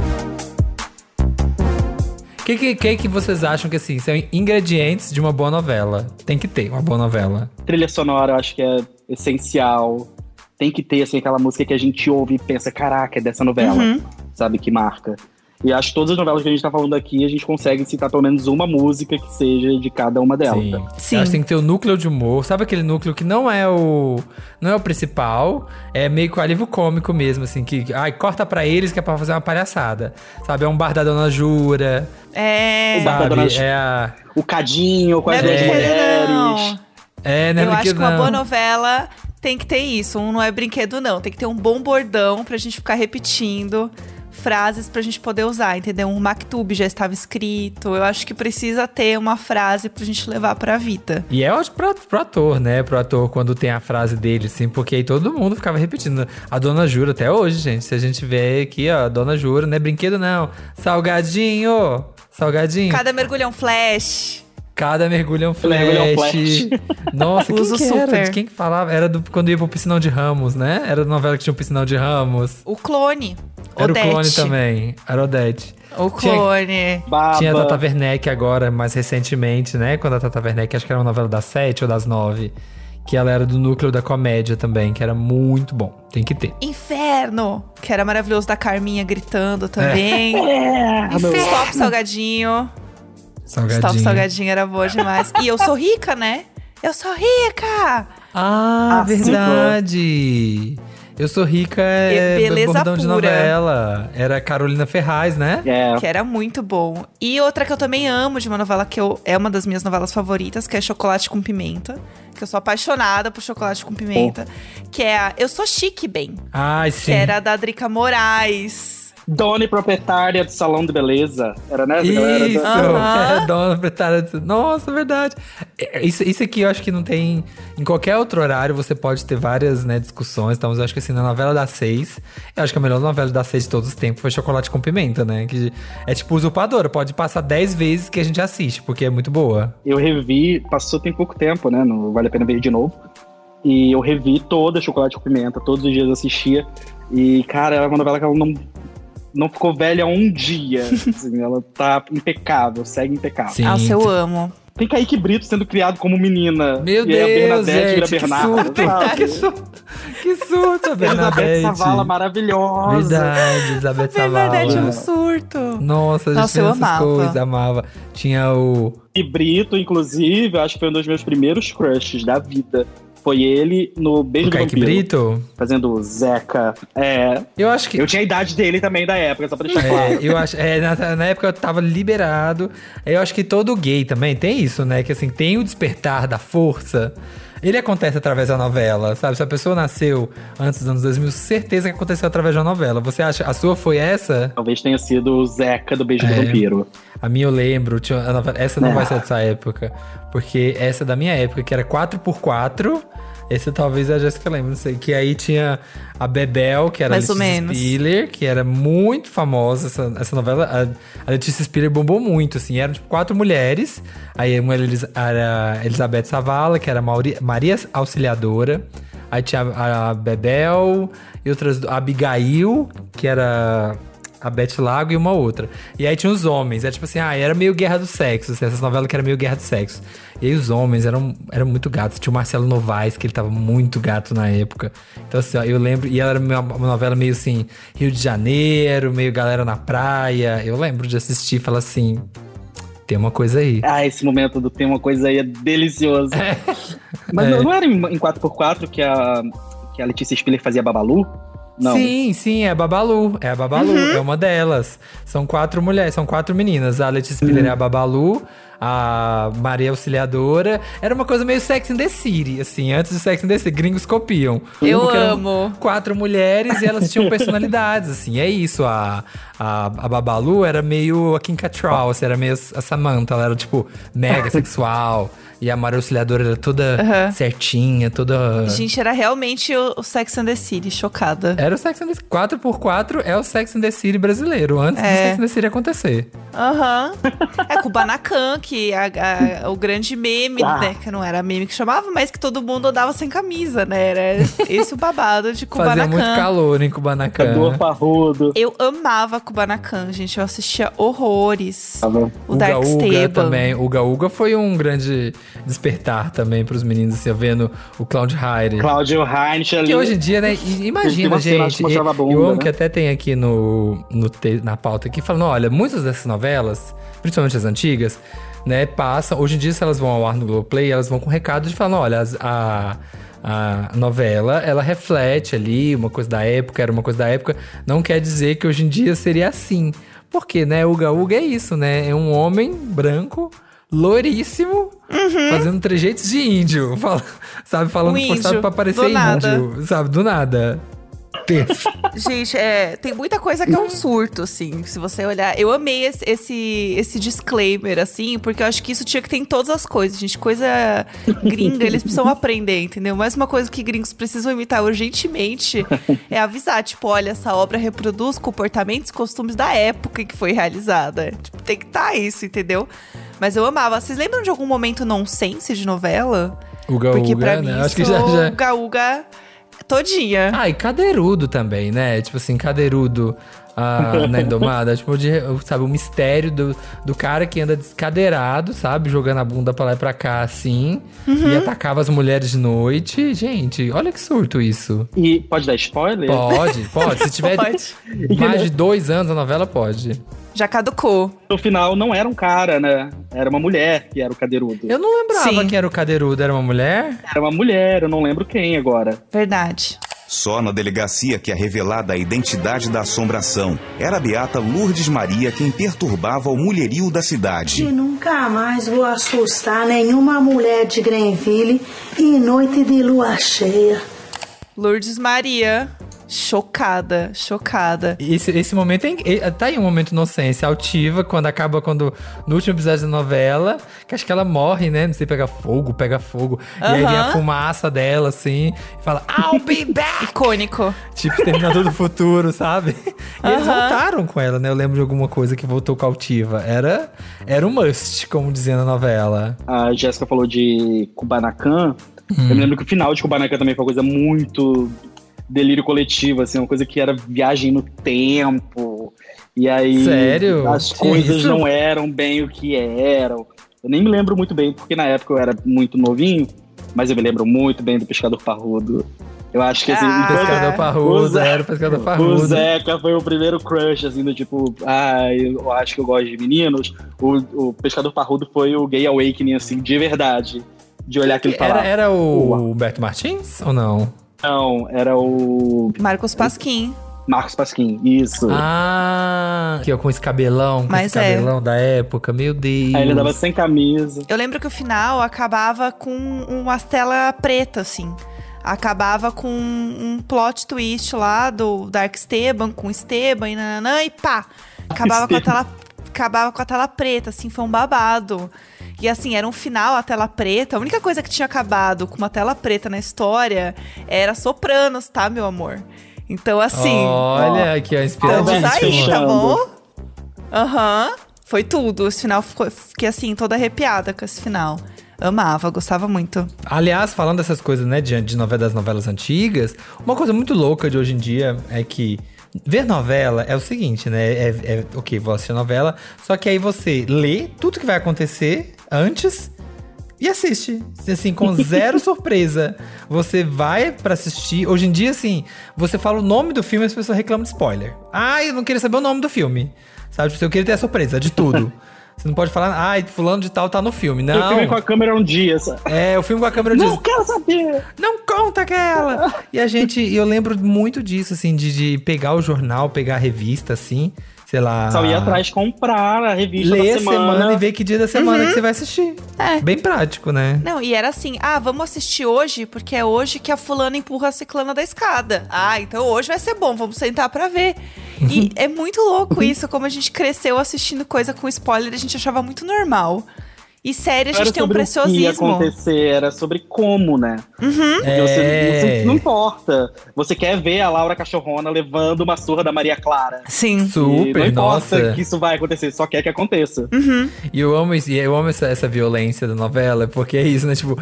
O que, que, que que vocês acham que assim, são ingredientes de uma boa novela? Tem que ter uma boa novela. Trilha sonora, eu acho que é essencial. Tem que ter, assim, aquela música que a gente ouve e pensa, caraca, é dessa novela, Uhum. sabe, que marca. E acho que todas as novelas que a gente tá falando aqui, a gente consegue citar pelo menos uma música que seja de cada uma delas. Sim. Sim. Acho que tem que ter o núcleo de humor. Sabe aquele núcleo que não é o não é o principal, é meio que o alívio cômico mesmo, assim, que ai, corta pra eles que é pra fazer uma palhaçada. Sabe, é um bar da Dona Jura, É. O bar da? Dona Ju- É a O Cadinho com as é duas brinquedo, mulheres. não. é, né, Eu acho que uma não. boa novela tem que ter isso. Um não é brinquedo, não. Tem que ter um bom bordão pra gente ficar repetindo frases pra gente poder usar, entendeu? Um Mactub já estava escrito. Eu acho que precisa ter uma frase pra gente levar pra vida. E é ótimo pro, pro ator, né? Pro ator quando tem a frase dele, assim, porque aí todo mundo ficava repetindo. A Dona Jura até hoje, gente. Se a gente vê aqui, ó, a Dona Jura, não é brinquedo, não. Salgadinho! Salgadinho. Cada mergulho um flash. Cada mergulho é um flash. é um flash. Nossa, quem Uso que era? super. De quem que falava? Era do, quando ia pro Piscinão de Ramos, né? Era da novela que tinha o Piscinão de Ramos. O clone. Era Odete. o clone também. Era o Odete. O Tinha- clone. Baba. Tinha a Tata Werneck agora, mais recentemente, né? Quando a Tata Werneck, acho que era uma novela das sete ou das nove. Que ela era do núcleo da comédia também, que era muito bom. Tem que ter. Inferno. Que era maravilhoso da Carminha gritando também. É, meu. Stop Salgadinho. Salgadinho. Stop Salgadinho era boa demais. E eu sou rica, né? Eu sou rica! Ah, Ah, verdade! Eu sou rica, é beleza bordão de pura. novela. Era Carolina Ferraz, né? É. Que era muito bom. E outra que eu também amo de uma novela que eu, é uma das minhas novelas favoritas, que é Chocolate com Pimenta. Que eu sou apaixonada por chocolate com pimenta. Que é a Eu Sou Chique Bem. Ai, Que sim. era a da Drica Moraes. Dona e proprietária do salão de beleza. Era, né? galera Isso! da- Aham. É, dona de- Nossa, verdade. É, Isso, isso aqui eu acho que não tem. Em qualquer outro horário você pode ter várias né, discussões. Então, eu acho que assim, na novela das seis, eu acho que a melhor novela das seis de todos os tempos foi Chocolate com Pimenta, né? Que é tipo usurpadora. Pode passar dez vezes que a gente assiste, porque é muito boa. Eu revi, passou tem pouco tempo, né? Não vale a pena ver de novo. E eu revi toda Chocolate com Pimenta, todos os dias eu assistia. E, cara, é uma novela que ela não, não ficou velha um dia. assim, ela tá impecável, segue impecável. Sim. Nossa, eu amo. Tem Kaique Brito sendo criado como menina. Meu e aí a Deus, Bernadette vira gente, que surto. que surto. Que surto, a Elizabeth Bernadette. Savala maravilhosa. Verdade, Elizabeth Savala. Bernadette é um surto. Nossa, a gente Nossa, eu amava. coisas, amava. Tinha o... E Brito, inclusive, eu acho que foi um dos meus primeiros crushes da vida. Foi ele no Beijo o do Kaique Vampiro. Brito. Fazendo o Zeca. É. Eu acho que... Eu tinha a idade dele também da época, só pra deixar É, claro. eu acho, é, na, na época eu tava liberado. Eu acho que todo gay também tem isso, né? Que assim, tem o despertar da força. Ele acontece através da novela, sabe? Se a pessoa nasceu antes dos anos 2000, certeza que aconteceu através uma novela. Você acha, a sua foi essa? Talvez tenha sido o Zeca do Beijo É. do Vampiro. A minha eu lembro, novela- essa não É. vai ser dessa época, porque essa é da minha época, que era 4x4. Esse talvez a Jéssica lembre, não sei. Que aí tinha a Bebel, que era Mais a Letícia. Spiller, que era muito famosa essa, essa novela. A, a Letícia Spiller bombou muito, assim. Eram tipo quatro mulheres. Aí uma era era Elizabeth Savala, que era Mauri- Maria Auxiliadora. Aí tinha a, a Bebel e outras. A Abigail, que era a Beth Lago e uma outra. E aí tinha os homens. É tipo assim, ah, era meio guerra do sexo. Assim, essas novelas que era meio guerra do sexo. E aí os homens eram, eram muito gatos. Tinha o Marcelo Novaes, que ele tava muito gato na época. Então, assim, ó, eu lembro. E ela era uma, uma novela meio assim, Rio de Janeiro, meio galera na praia. Eu lembro de assistir e falar assim. Tem uma coisa aí. Ah, esse momento do tem uma coisa aí é delicioso. Mas É. não, era em, em 4x4 que a, que a Letícia Spiller fazia Babalu? Não. Sim, sim, é a Babalu. É a Babalu, Uhum. é uma delas. São quatro mulheres, são quatro meninas. A Letícia Spiller é a Babalu, a Maria Auxiliadora. Era uma coisa meio Sex in the City, assim. Antes de Sex in the City, gringos copiam. Eu amo. Quatro mulheres e elas tinham personalidades, assim. É isso, a, a, a Babalu era meio a Kim Cattrall, assim, era meio a Samantha. Ela era, tipo, mega sexual. E a Maria Auxiliadora era toda Aham. certinha, toda... Gente, era realmente o, o Sex and the City, chocada. Era o Sex and the City. 4x4 é o Sex and the City brasileiro, antes do É. Sex and the City acontecer. Aham. É com o Banacan, que a- a- o grande meme, Ah. né? Que não era meme que chamava, mas que todo mundo andava sem camisa, né? Era esse o babado de Fazia Kubanacan. muito calor em Kubanacan. Cador parrudo. Eu amava Kubanacan, gente. Eu assistia horrores. O Uga Dark Uga Stable. também. Uga Uga foi um grande despertar também pros meninos, assim, vendo o Cloud Hyde. Cláudio Heinz ali. Que hoje em dia, né? e- Imagina, gente. eu bunda, amo né? que até tem aqui no, no na pauta aqui, falando: olha, muitas dessas novelas, principalmente as antigas, né, passam. Hoje em dia, se elas vão ao ar no Globoplay, elas vão com recado de falando: olha, a. A novela, ela reflete ali uma coisa da época, era uma coisa da época. Não quer dizer que hoje em dia seria assim. Porque, né, Uga Uga é isso, né? É um homem branco, loiríssimo, fazendo trejeitos de índio. Fala- sabe, falando Um forçado pra parecer nada. índio. Sabe, do nada. Gente, é, tem muita coisa que é um surto, assim, se você olhar. Eu amei esse, esse, esse disclaimer, assim, porque eu acho que isso tinha que ter em todas as coisas, gente. Coisa gringa, eles precisam aprender, entendeu? Mas uma coisa que gringos precisam imitar urgentemente é avisar, tipo, olha, essa obra reproduz comportamentos e costumes da época em que foi realizada. Tipo, tem que estar isso, entendeu? Mas eu amava. Vocês lembram de algum momento nonsense de novela? Uga Porque Uga, pra né? mim, Acho que já, já. Uga Uga todinha. Ah, e Cadeirudo também, né? Tipo assim, Cadeirudo ah, na Indomada. tipo, de, sabe, o mistério do, do cara que anda descadeirado, sabe? Jogando a bunda pra lá e pra cá, assim. Uhum. E atacava as mulheres de noite. Gente, olha que surto isso. E pode dar spoiler? Pode, pode. Se tiver Pode. mais de dois anos a novela, pode. Já caducou. No final não era um cara, né? Era uma mulher que era o cadeirudo. Eu não lembrava Sim. quem era o Cadeirudo. Era uma mulher? Era uma mulher, eu não lembro quem agora. Verdade. Só na delegacia que é revelada a identidade da assombração. Era a beata Lourdes Maria quem perturbava o mulherio da cidade. E nunca mais vou assustar nenhuma mulher de Grenville em noite de lua cheia. Lourdes Maria. Chocada, chocada. Esse, esse momento é, é- tá aí um momento inocência altiva, quando acaba quando no último episódio da novela, que acho que ela morre, né? Não sei, pega fogo, pega fogo. E aí vem a fumaça dela, assim, e fala, I'll be back! Icônico. tipo, Terminador do Futuro, sabe? E eles Aham. voltaram com ela, né? Eu lembro de alguma coisa que voltou cautiva. Era, era um must, como dizia na novela. A Jéssica falou de Kubanacan. Hum. Eu me lembro que o final de Kubanacan também foi uma coisa muito delírio coletivo, assim, uma coisa que era viagem no tempo. E aí Sério? as coisas isso? não eram bem o que eram. Eu nem me lembro muito bem, porque na época eu era muito novinho, mas eu me lembro muito bem do Pescador Parrudo. Eu acho que assim, Ah. toda- Pescador o Parrudo, era o Pescador o Parrudo. Zeca foi o primeiro crush, assim, do tipo, ah, eu acho que eu gosto de meninos. O, o Pescador Parrudo foi o gay awakening, assim, de verdade. De olhar aquilo e falar. Era, era o Humberto Martins ou não? Não, era o Marcos Pasquim. Marcos Pasquim, isso. Ah, que ó, com esse cabelão, com Mas esse é. cabelão da época, meu Deus. Aí ele andava sem camisa. Eu lembro que o final acabava com uma tela preta, assim. Acabava com um plot twist lá do Dark Esteban, com Esteban e nananã, e pá! Acabava com a tela. Acabava com a tela preta, assim, foi um babado. E assim, era um final, a tela preta. A única coisa que tinha acabado com uma tela preta na história era Sopranos, tá, meu amor? Então, assim. Olha, aqui, ó, Estamos inspiradíssimo. aí, tá bom? Aham. Foi tudo. Esse final ficou, fiquei assim, toda arrepiada com esse final. Amava, gostava muito. Aliás, falando dessas coisas, né, de, de novela, das novelas antigas, uma coisa muito louca de hoje em dia é que ver novela é o seguinte, né? É, é ok, vou assistir a novela, só que aí você lê tudo que vai acontecer antes e assiste. Assim, com zero surpresa. Você vai pra assistir. Hoje em dia, assim, você fala o nome do filme e as pessoas reclamam de spoiler. Ah, eu não queria saber o nome do filme. Sabe? Tipo, eu queria ter a surpresa de tudo. Você não pode falar, ai, fulano de tal tá no filme. Não. Eu filme com a câmera um dia. Sabe? É, o filme com a câmera um dia. Não quero saber! Não conta aquela! e a gente, eu lembro muito disso, assim, de, de pegar o jornal, pegar a revista, assim, sei lá. Só ir atrás comprar a revista Ler da a semana. semana. e ver que dia da semana Uhum. que você vai assistir. É. Bem prático, né? Não, e era assim, ah, vamos assistir hoje, porque é hoje que a fulana empurra a ciclana da escada. Ah, então hoje vai ser bom, vamos sentar pra ver. E é muito louco isso, como a gente cresceu assistindo coisa com spoiler, a gente achava muito normal. E série, a Não era gente tem um sobre o que ia preciosismo. acontecer, era sobre como, né? Uhum. Porque você, É. você não importa. Você quer ver a Laura Cachorrona levando uma surra da Maria Clara. Sim. Super, não importa nossa. que isso vai acontecer, só quer que aconteça. Uhum. E eu amo isso, eu amo essa, essa violência da novela, porque é isso, né? Tipo,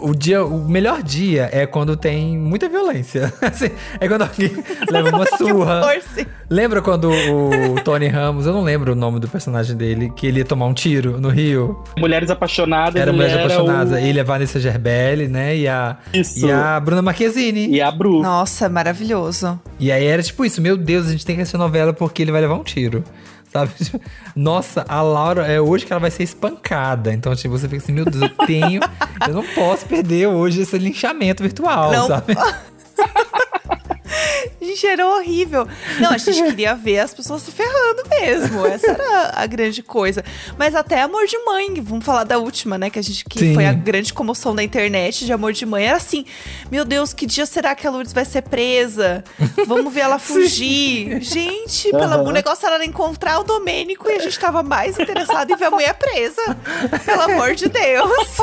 o dia, o melhor dia é quando tem muita violência. Assim, é quando alguém leva uma surra. Lembra quando o Tony Ramos, eu não lembro o nome do personagem dele, que ele ia tomar um tiro no Rio? Mulheres Apaixonadas. Era Mulheres Apaixonadas. o- Ele, a Vanessa Gerbelli, né? E a, Isso. e a Bruna Marquezine. E a Bru. Nossa, maravilhoso. E aí era tipo isso, meu Deus, a gente tem que assistir novela porque ele vai levar um tiro. Sabe? Nossa, a Laura, é hoje que ela vai ser espancada. Então, tipo, você fica assim, meu Deus, eu tenho. eu não posso perder hoje esse linchamento virtual, Não. sabe? Gente, era horrível. Não, a gente queria ver as pessoas se ferrando mesmo. Essa era a grande coisa. Mas até Amor de Mãe, vamos falar da última, né? Que a gente que Sim. foi a grande comoção da internet de Amor de Mãe. Era assim: meu Deus, que dia será que a Lourdes vai ser presa? Vamos ver ela fugir. Gente, pelo Aham. amor, o negócio era encontrar o Domênico e a gente tava mais interessado em ver a mulher presa. Pelo amor de Deus.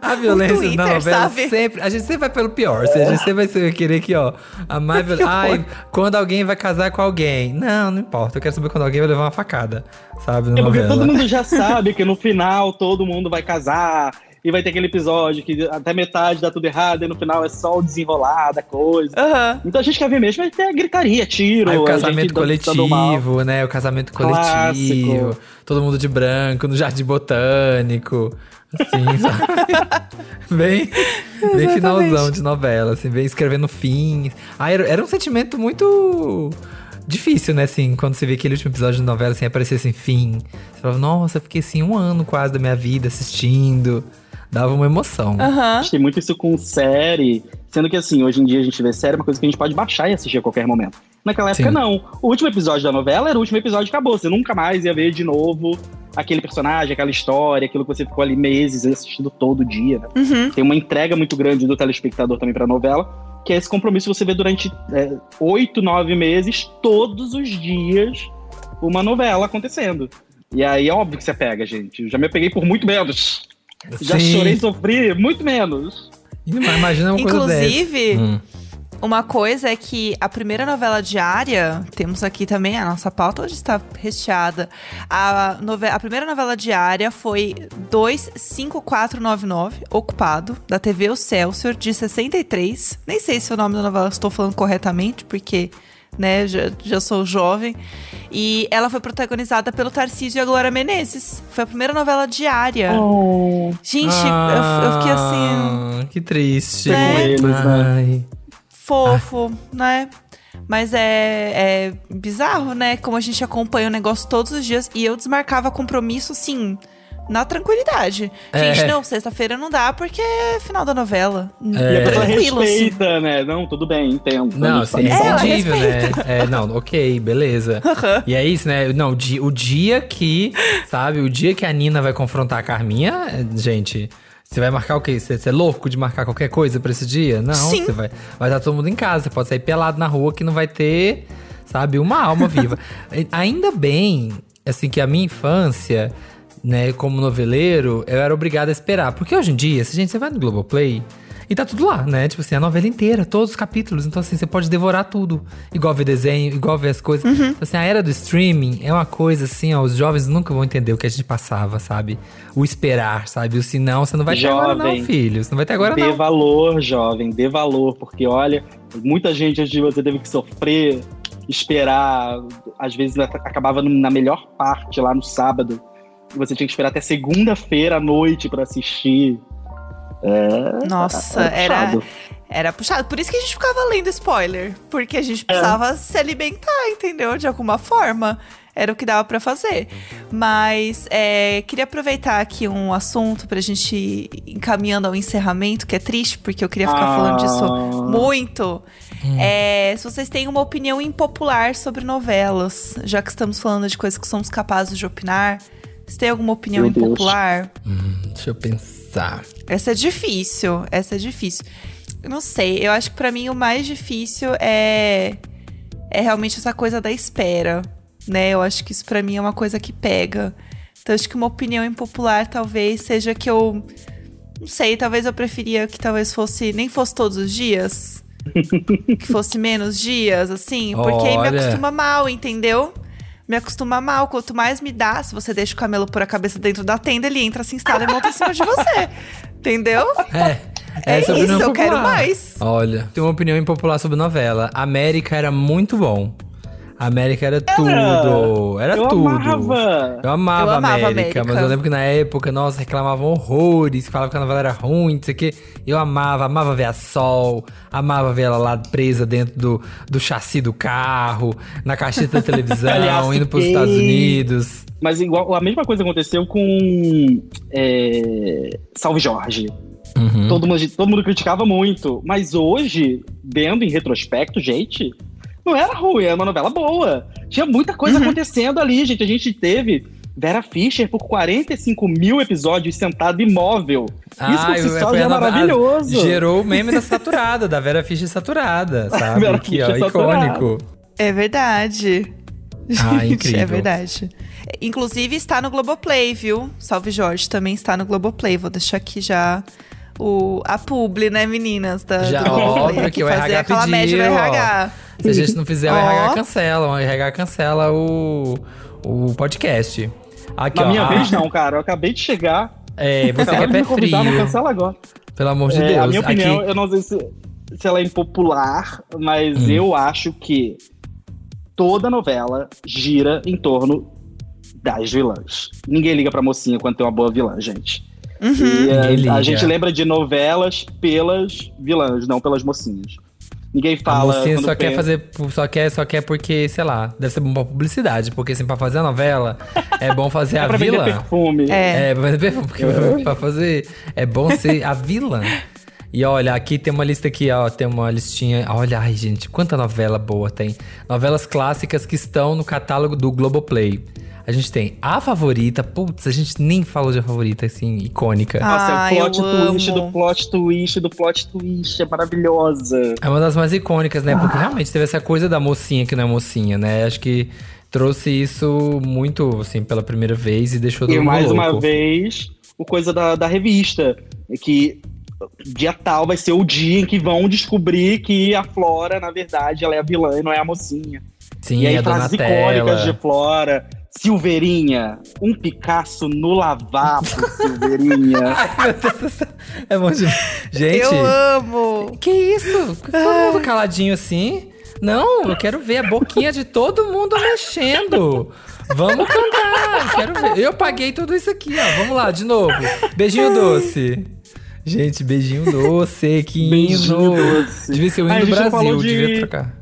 A violência Twitter, na novela sabe? sempre. A gente sempre vai pelo pior. Assim, a gente sempre vai querer que, ó. A mais viol- Ai, quando alguém vai casar com alguém. Não, não importa. Eu quero saber quando alguém vai levar uma facada. Sabe? Na É porque novela. todo mundo já sabe que no final todo mundo vai casar. E vai ter aquele episódio que até metade dá tudo errado e no final é só o desenrolar da coisa. Aham. Então a gente quer ver mesmo é ter gritaria, tiro. Aí o casamento coletivo, né? O casamento coletivo. Clássico. Todo mundo de branco, no jardim botânico. Assim, sabe? bem, bem finalzão de novela, assim, bem escrevendo fim. Ah, era, era um sentimento muito difícil, né? Assim, quando você vê aquele último episódio de novela, assim, aparecer assim, fim. Você falava, nossa, eu fiquei assim um ano quase da minha vida assistindo. Dava uma emoção. Aham. A gente tem muito isso com série. Sendo que assim, hoje em dia a gente vê série, é uma coisa que a gente pode baixar e assistir a qualquer momento. Naquela época, Sim. não. O último episódio da novela era o último episódio e acabou. Você nunca mais ia ver de novo aquele personagem, aquela história, aquilo que você ficou ali meses assistindo todo dia, né? Uhum. Tem uma entrega muito grande do telespectador também pra novela, que é esse compromisso que você vê durante é, oito, nove meses, todos os dias, uma novela acontecendo. E aí é óbvio que você pega, gente. Eu já me peguei por muito menos. Já Sim. chorei e sofri muito menos. Imagina uma coisa Inclusive, dessa. Hum. Uma coisa é que a primeira novela diária, temos aqui também, a nossa pauta hoje está recheada. A, nove- a primeira novela diária foi 25499, Ocupado, da TV O Celsior, de 63. Nem sei se o nome da novela estou falando corretamente, porque né, já, já sou jovem. E ela foi protagonizada pelo Tarcísio e a Glória Menezes. Foi a primeira novela diária. Gente, eu, eu fiquei assim Ah, Que triste. Né? Eles, né? Ai. fofo, né? Mas é, é bizarro, né? Como a gente acompanha o negócio todos os dias. E eu desmarcava compromisso, assim, na tranquilidade. É. Gente, não, sexta-feira não dá porque é final da novela. E a pessoa Tranquilo, assim. respeita, né? Não, tudo bem, entendo. Não, assim, é entendível, né? É, não, ok, beleza. E é isso, né? Não, o dia, o dia que, sabe, o dia que a Nina vai confrontar a Carminha, é, gente, você vai marcar o quê? Você, você é louco de marcar qualquer coisa pra esse dia? Não, Sim. você vai, vai estar todo mundo em casa, você pode sair pelado na rua que não vai ter, sabe, uma alma viva. Ainda bem, assim, que a minha infância, né, como noveleiro, eu era obrigado a esperar. Porque hoje em dia, se gente, você vai no Globoplay e tá tudo lá, né? Tipo assim, a novela inteira, todos os capítulos. Então, assim, você pode devorar tudo. Igual ver desenho, igual ver as coisas. Então, assim, a era do streaming é uma coisa assim, ó, os jovens nunca vão entender o que a gente passava, sabe? O esperar, sabe? O se não, você não vai ter agora não, Jovem. filho. Você não vai ter agora dê não. valor, jovem, dê valor, porque olha, muita gente antes de você teve que sofrer, esperar, às vezes ac- acabava na melhor parte lá no sábado, você tinha que esperar até segunda-feira à noite pra assistir. É, Nossa, é era, puxado. era puxado. Por isso que a gente ficava lendo spoiler. Porque a gente precisava se alimentar, entendeu? De alguma forma. era o que dava pra fazer. Mas é, queria aproveitar aqui um assunto pra gente ir encaminhando ao encerramento, que é triste, porque eu queria ficar Ah. falando disso muito. É, se vocês têm uma opinião impopular sobre novelas, já que estamos falando de coisas que somos capazes de opinar, vocês têm alguma opinião Meu impopular? Deixa eu pensar. Essa é difícil, essa é difícil. Eu não sei, eu acho que pra mim o mais difícil é é realmente essa coisa da espera, né? Eu acho que isso pra mim é uma coisa que pega. Então acho que uma opinião impopular talvez seja que eu não sei, talvez eu preferia que talvez fosse nem fosse todos os dias, que fosse menos dias, assim, porque aí me Olha. acostuma mal, entendeu? Me acostuma mal. Quanto mais me dá, se você deixa o camelo pôr a cabeça dentro da tenda, ele entra, se instala e monta em cima de você. Entendeu? É. É essa isso, opinião eu quero mais. Olha, tem uma opinião impopular sobre novela. América era muito bom. América era tudo. Era eu tudo. amava. Eu amava, Eu amava América, América. mas eu lembro que na época, nossa, reclamavam horrores, falavam que a novela era ruim, não sei o quê. Eu amava, amava ver a Sol, amava ver ela lá presa dentro do, do chassi do carro, na caixinha da televisão, Aliás, indo pros Estados Unidos. Mas igual, a mesma coisa aconteceu com é, Salve Jorge. Uhum. Todo, mundo, todo mundo criticava muito. Mas hoje, vendo em retrospecto, gente, não era ruim, era uma novela boa. Tinha muita coisa Uhum. acontecendo ali, gente. A gente teve Vera Fischer por 45 mil episódios sentado imóvel. Isso por si eu- só já é a novela- maravilhoso. Gerou o meme da saturada, da Vera Fischer saturada, sabe? Vera Aqui, ó, Fischer icônico. É verdade. Ah, Gente, incrível. É verdade. Inclusive está no Globoplay, viu? Salve Jorge também está no Globoplay. Vou deixar aqui já o, a publi, né, meninas? Da, Já, óbvio aqui, que o fazer RH aquela pediu, média do ó. RH. Se a gente não fizer, o Ó. RH cancela. O RH cancela o, o podcast. Aqui, Na ó. minha ah, vez, não, cara. Eu acabei de chegar. É, você que é pé frio. Não cancela agora. Pelo amor de É, Deus. a minha opinião, Aqui, eu não sei se, se ela é impopular, mas Hum. eu acho que toda novela gira em torno das vilãs. Ninguém liga pra mocinha quando tem uma boa vilã, gente. Uhum. E, é, liga. a gente lembra de novelas pelas vilãs, não pelas mocinhas. Ninguém a fala. mocinha quando só quer tem- fazer. Só quer, só quer porque, sei lá, deve ser bom pra publicidade. Porque assim, pra fazer a novela, é bom fazer É a pra vender vilã. perfume. É. É, pra vender perfume, porque pra fazer. É bom ser a vilã. E olha, aqui tem uma lista aqui, ó, tem uma listinha. Olha, ai, gente, quanta novela boa tem. Novelas clássicas que estão no catálogo do Globoplay. A gente tem A Favorita, putz, a gente nem falou de A Favorita, assim, icônica. Nossa, Ai, é o plot eu twist amo. do plot twist do plot twist. É maravilhosa. É uma das mais icônicas, né? Porque realmente teve essa coisa da mocinha que não é mocinha, né? Acho que trouxe isso muito, assim, pela primeira vez e deixou E mais louco. uma vez, o coisa da, da revista. é Que dia tal vai ser o dia em que vão descobrir que a Flora, na verdade, ela é a vilã e não é a mocinha. Sim, e aí, a frases icônicas de Flora. Silveirinha, um Picasso no lavabo, Silveirinha. É bom de... Gente, Eu amo. que isso? Todo mundo caladinho assim? Não, eu quero ver a boquinha de todo mundo mexendo. Vamos cantar, quero ver. Eu paguei tudo isso aqui, ó. Vamos lá, de novo. Beijinho doce. Gente, beijinho doce, que Beijinho hino. doce. Devia ser o Ah, hino do Brasil, de- devia trocar.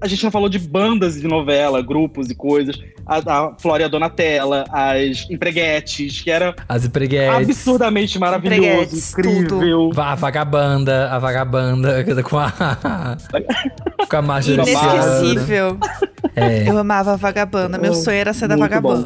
A gente não falou de bandas de novela, grupos e coisas. A, a Flora e a Donatella, as empreguetes, que era As empreguetes. absurdamente maravilhoso, incrível. Va- A vagabanda, a vagabanda com a. com a Luciana. Inesquecível. É. Eu amava a vagabanda. Meu Oh, sonho era ser da muito bom.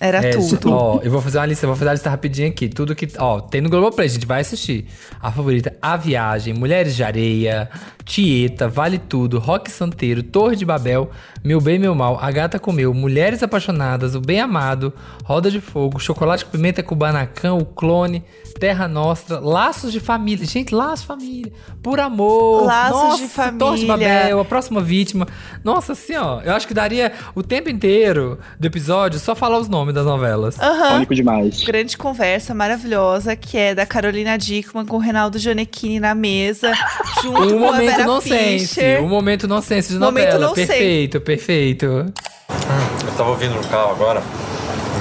Era É, tudo. Ó, eu vou fazer uma lista, vou fazer uma lista rapidinho aqui. Tudo que. Ó, tem no Globoplay, a gente vai assistir. A favorita, A Viagem, Mulheres de Areia, Tieta, Vale Tudo, Rock Santeiro, Torre de Babel, Meu Bem, Meu Mal, A Gata Comeu, Mulheres Apaixonadas, O Bem Amado, Roda de Fogo, Chocolate com Pimenta Kubanacan, O Clone, Terra Nostra, Laços de Família. Gente, Laços de Família. Por amor. Laços Nossa, de Família. Torre de Babel, A Próxima Vítima. Nossa, assim, ó. Eu acho que daria o tempo inteiro do episódio só falar os nomes das novelas. Aham. Único demais. Grande conversa maravilhosa, que é da Carolina Dickman com o Reinaldo Gianecchini na mesa, junto Um com a momento Vera nonsense. Fischer. Um momento nonsense de Momento novela. nonsense. Perfeito, perfeito. Eu tava ouvindo no carro agora,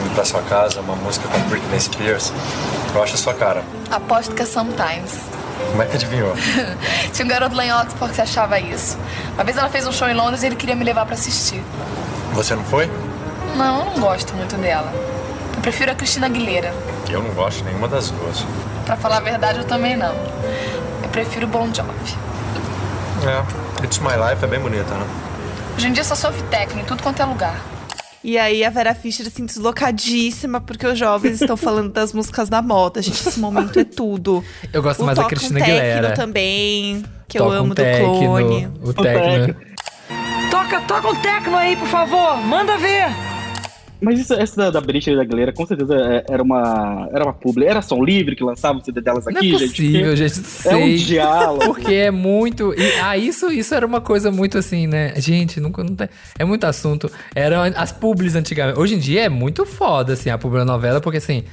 indo pra sua casa, uma música com Britney Spears. Eu acho a sua cara. Aposto que é Sometimes. Como é que adivinhou? Tinha um garoto lá em Oxford que achava isso. Uma vez ela fez um show em Londres e ele queria me levar pra assistir. Você não foi? Não, eu não gosto muito dela. Eu prefiro a Cristina Aguilera. Eu não gosto de nenhuma das duas. Pra falar a verdade, eu também não. Eu prefiro Bon Jovi. É, It's My Life é bem bonita, né? Hoje em dia só sofre técnico em tudo quanto é lugar. E aí a Vera Fischer, assim, deslocadíssima, porque os jovens estão falando das músicas da moda. Gente, esse momento é tudo. Eu gosto o mais da Cristina Tecno Aguilera. também, que Toca eu amo um do tecno, clone. O tecno. Toca, toca um tecno aí, por favor. Manda ver. Mas isso, essa da, da Britney e da Galera, com certeza é- era uma, era uma publi. Era som livre que lançava o CD delas aqui, Não é gente? possível, porque gente. É um diálogo. Porque é muito. e- ah, isso, isso era uma coisa muito assim, né? Gente, nunca não tem, é muito assunto. Eram as publis antigamente. Hoje em dia é muito foda, assim, a publi na novela, porque assim.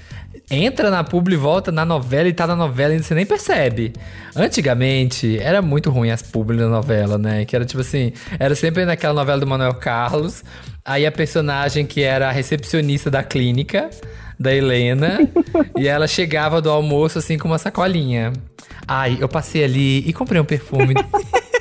Entra na publi, volta na novela e tá na novela e você nem percebe. Antigamente, era muito ruim as publi na novela, né? Que era tipo assim, era sempre naquela novela do Manuel Carlos. Aí a personagem que era a recepcionista da clínica, da Helena, e ela chegava do almoço assim com uma sacolinha. Ai, eu passei ali e comprei um perfume.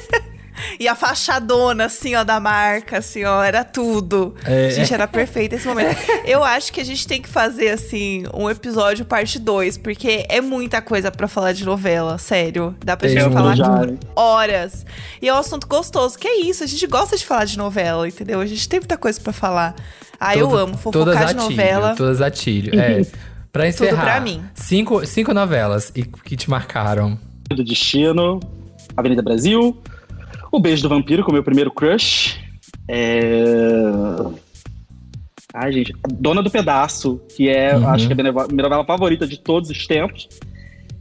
E a fachadona, assim, ó, da marca, assim, ó, era tudo. É. Gente, era perfeito esse momento. Eu acho que a gente tem que fazer, assim, um episódio parte 2, porque é muita coisa pra falar de novela, sério. Dá pra Tem gente falar já, por horas. E é um assunto gostoso, que é isso, a gente gosta de falar de novela, entendeu? A gente tem muita coisa pra falar. Ah, eu Todo- amo todas fofocar de atilho, novela. Todas atilho. É. Pra Tudo encerrar. pra mim. Cinco, cinco novelas e que te marcaram. do Destino, Avenida Brasil, O Beijo do Vampiro, com o meu primeiro crush. É... Ai, gente, Dona do Pedaço, que é, Uhum. acho que é a minha novela favorita de todos os tempos.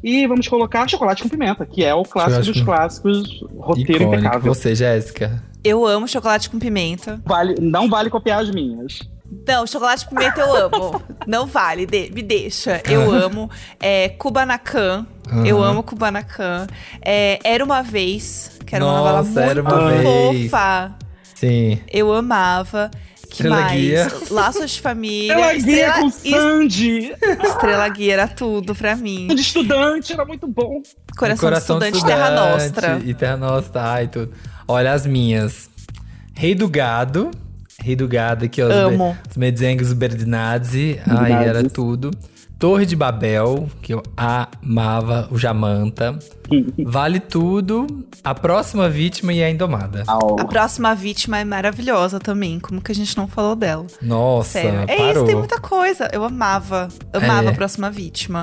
E vamos colocar Chocolate com Pimenta, que é o clássico Chocolate dos clássicos, roteiro Icônico. impecável. Você, Jéssica. Eu amo chocolate com pimenta. Vale, não vale copiar as minhas. Não, chocolate com pimenta eu amo. Não vale, de- me deixa. Eu amo. É, Kubanacan. Aham. Eu amo Kubanacan. É, era uma vez, que era uma novela Nossa, muito Era Uma Vez. fofa. Sim. Eu amava. Que Estrela mais? Guia. Laços de família. Ela guia com Sandy. Estrela Guia era tudo pra mim. De estudante, era muito bom. Coração, de Estudante, Terra Nostra. E Terra Nostra, ai, tudo. Olha as minhas. Rei do Gado. Rei do Gado, que é os, Amo. Be- os Medzengos Berdinazzi. Ai, era tudo. Torre de Babel, que eu amava, o Jamanta. vale tudo. A próxima vítima e a Indomada. A próxima vítima é maravilhosa também. Como que a gente não falou dela? Nossa, Sério. É parou. isso, tem muita coisa. Eu amava. Amava É. a próxima vítima.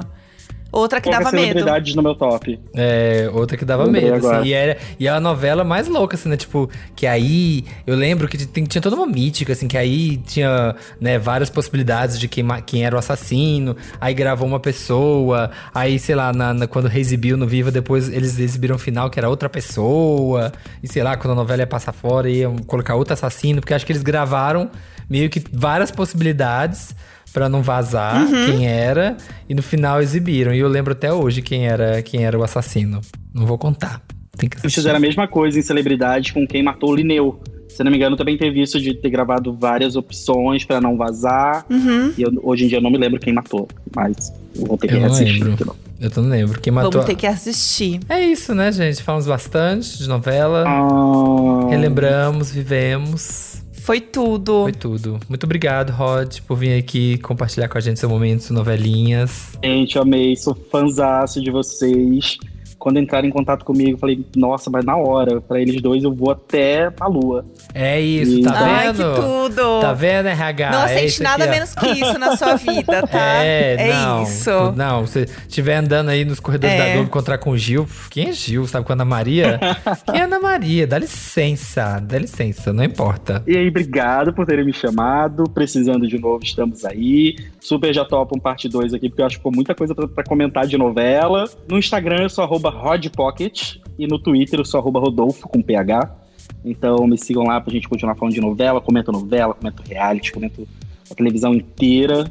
Outra que Poucas dava medo. no meu top. É, outra que dava Lembrei medo, agora. assim. E, era, e é a novela mais louca, assim, né? Tipo, que aí eu lembro que tem- tinha toda uma mítica, assim, que aí tinha, né, várias possibilidades de quem, quem era o assassino. Aí gravou uma pessoa. Aí, sei lá, na, na- quando reexibiu no Viva, depois eles exibiram o final que era outra pessoa. E sei lá, quando a novela ia passar fora, iam colocar outro assassino, porque acho que eles gravaram meio que várias possibilidades. Pra não vazar Uhum. quem era. E no final exibiram. E eu lembro até hoje quem era, quem era o assassino. Não vou contar. Tem que Eles assistir. fizeram a mesma coisa em celebridade com quem matou o Lineu. Se não me engano, também teve isso de ter gravado várias opções pra não vazar. Uhum. E eu- hoje em dia eu não me lembro quem matou, mas eu vou ter que Eu não reassistir. lembro. Eu não lembro. Quem matou. Vamos ter que assistir. É isso, né, gente? Falamos bastante de novela. Ah. Relembramos, vivemos. Foi tudo. Foi tudo. Muito obrigado, Rod, por vir aqui compartilhar com a gente seu momento, novelinhas. Gente, eu amei, sou fãzaço de vocês. Quando entraram em contato comigo, eu falei, nossa, mas na hora, pra eles dois eu vou até a lua. É isso, E- tá Ai, vendo? que tudo. Tá vendo, RH? Não É aceite isso nada aqui, menos que isso na sua vida, tá? É, não. isso. Não, se estiver andando aí nos corredores É. da Globo encontrar com o Gil, quem é Gil? Sabe com a Ana Maria? quem é Ana Maria? Dá licença, dá licença, não importa. E aí, obrigado por terem me chamado. Precisando de novo, estamos aí. Super já topo um parte 2 aqui, porque eu acho que ficou muita coisa pra, pra comentar de novela. No Instagram eu sou arroba rodpocket e no Twitter eu sou arroba rodolfo com PH. Então me sigam lá pra gente continuar falando de novela. Comento novela, comento reality, comento a televisão inteira.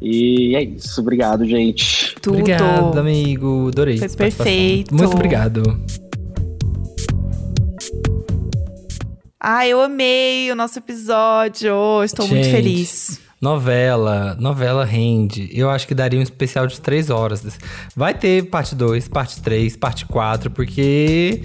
E é isso. Obrigado, gente. Tudo. Obrigado, amigo. Adorei. Foi perfeito. Muito obrigado. Ai, eu amei o nosso episódio. Estou muito Gente, feliz. Novela, novela rende. Eu acho que daria um especial de três horas. Vai ter parte 2, parte 3, parte 4, porque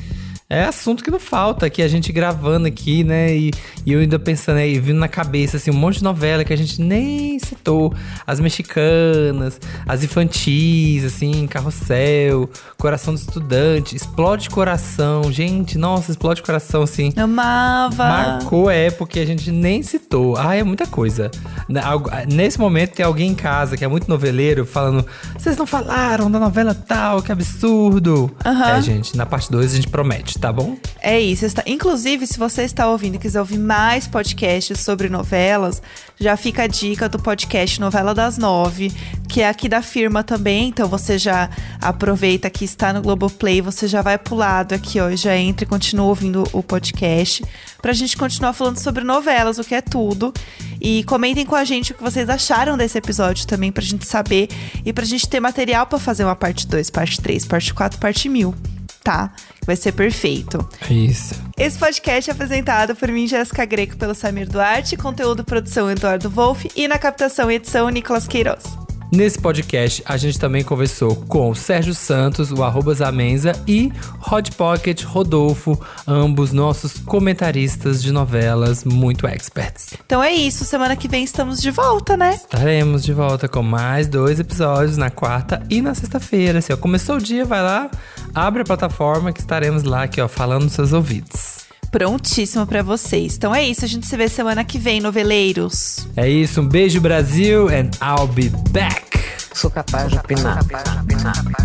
É assunto que não falta, aqui a gente gravando aqui, né? E, e eu ainda pensando aí, vindo na cabeça, assim, um monte de novela que a gente nem citou. As mexicanas, as infantis, assim, Carrossel, Coração do Estudante, Explode Coração. Gente, nossa, Explode Coração, assim. Amava! Marcou a época e a gente nem citou. Ah, é muita coisa. Nesse momento tem alguém em casa que é muito noveleiro falando: vocês não falaram da novela tal, que absurdo. Uhum. É, gente, na parte 2 a gente promete tá bom? É isso. Está... Inclusive, se você está ouvindo e quiser ouvir mais podcasts sobre novelas, já fica a dica do podcast Novela das Nove, que é aqui da firma também. Então você já aproveita que está no Globoplay, você já vai pro lado aqui, ó, já entra e continua ouvindo o podcast. Pra gente continuar falando sobre novelas, o que é tudo. E comentem com a gente o que vocês acharam desse episódio também, pra gente saber e pra gente ter material para fazer uma parte 2, parte 3, parte 4, parte 1000 tá? Vai ser perfeito. Isso. Esse podcast é apresentado por mim, Jéssica Greco, pelo Samir Duarte, conteúdo produção Eduardo Wolff e na captação e edição Nicolas Queiroz. Nesse podcast, a gente também conversou com Sérgio Santos, o arroba Zamenza, e Hot Pocket Rodolfo, ambos nossos comentaristas de novelas muito experts. Então é isso, semana que vem estamos de volta, né? Estaremos de volta com mais dois episódios na quarta e na sexta-feira. Se ó, começou o dia, vai lá, abre a plataforma que estaremos lá aqui, ó, falando nos seus ouvidos prontíssimo para vocês. Então é isso, a gente se vê semana que vem, noveleiros. É isso, um beijo Brasil and I'll be back. Sou capaz de opinar. Sou capaz de opinar.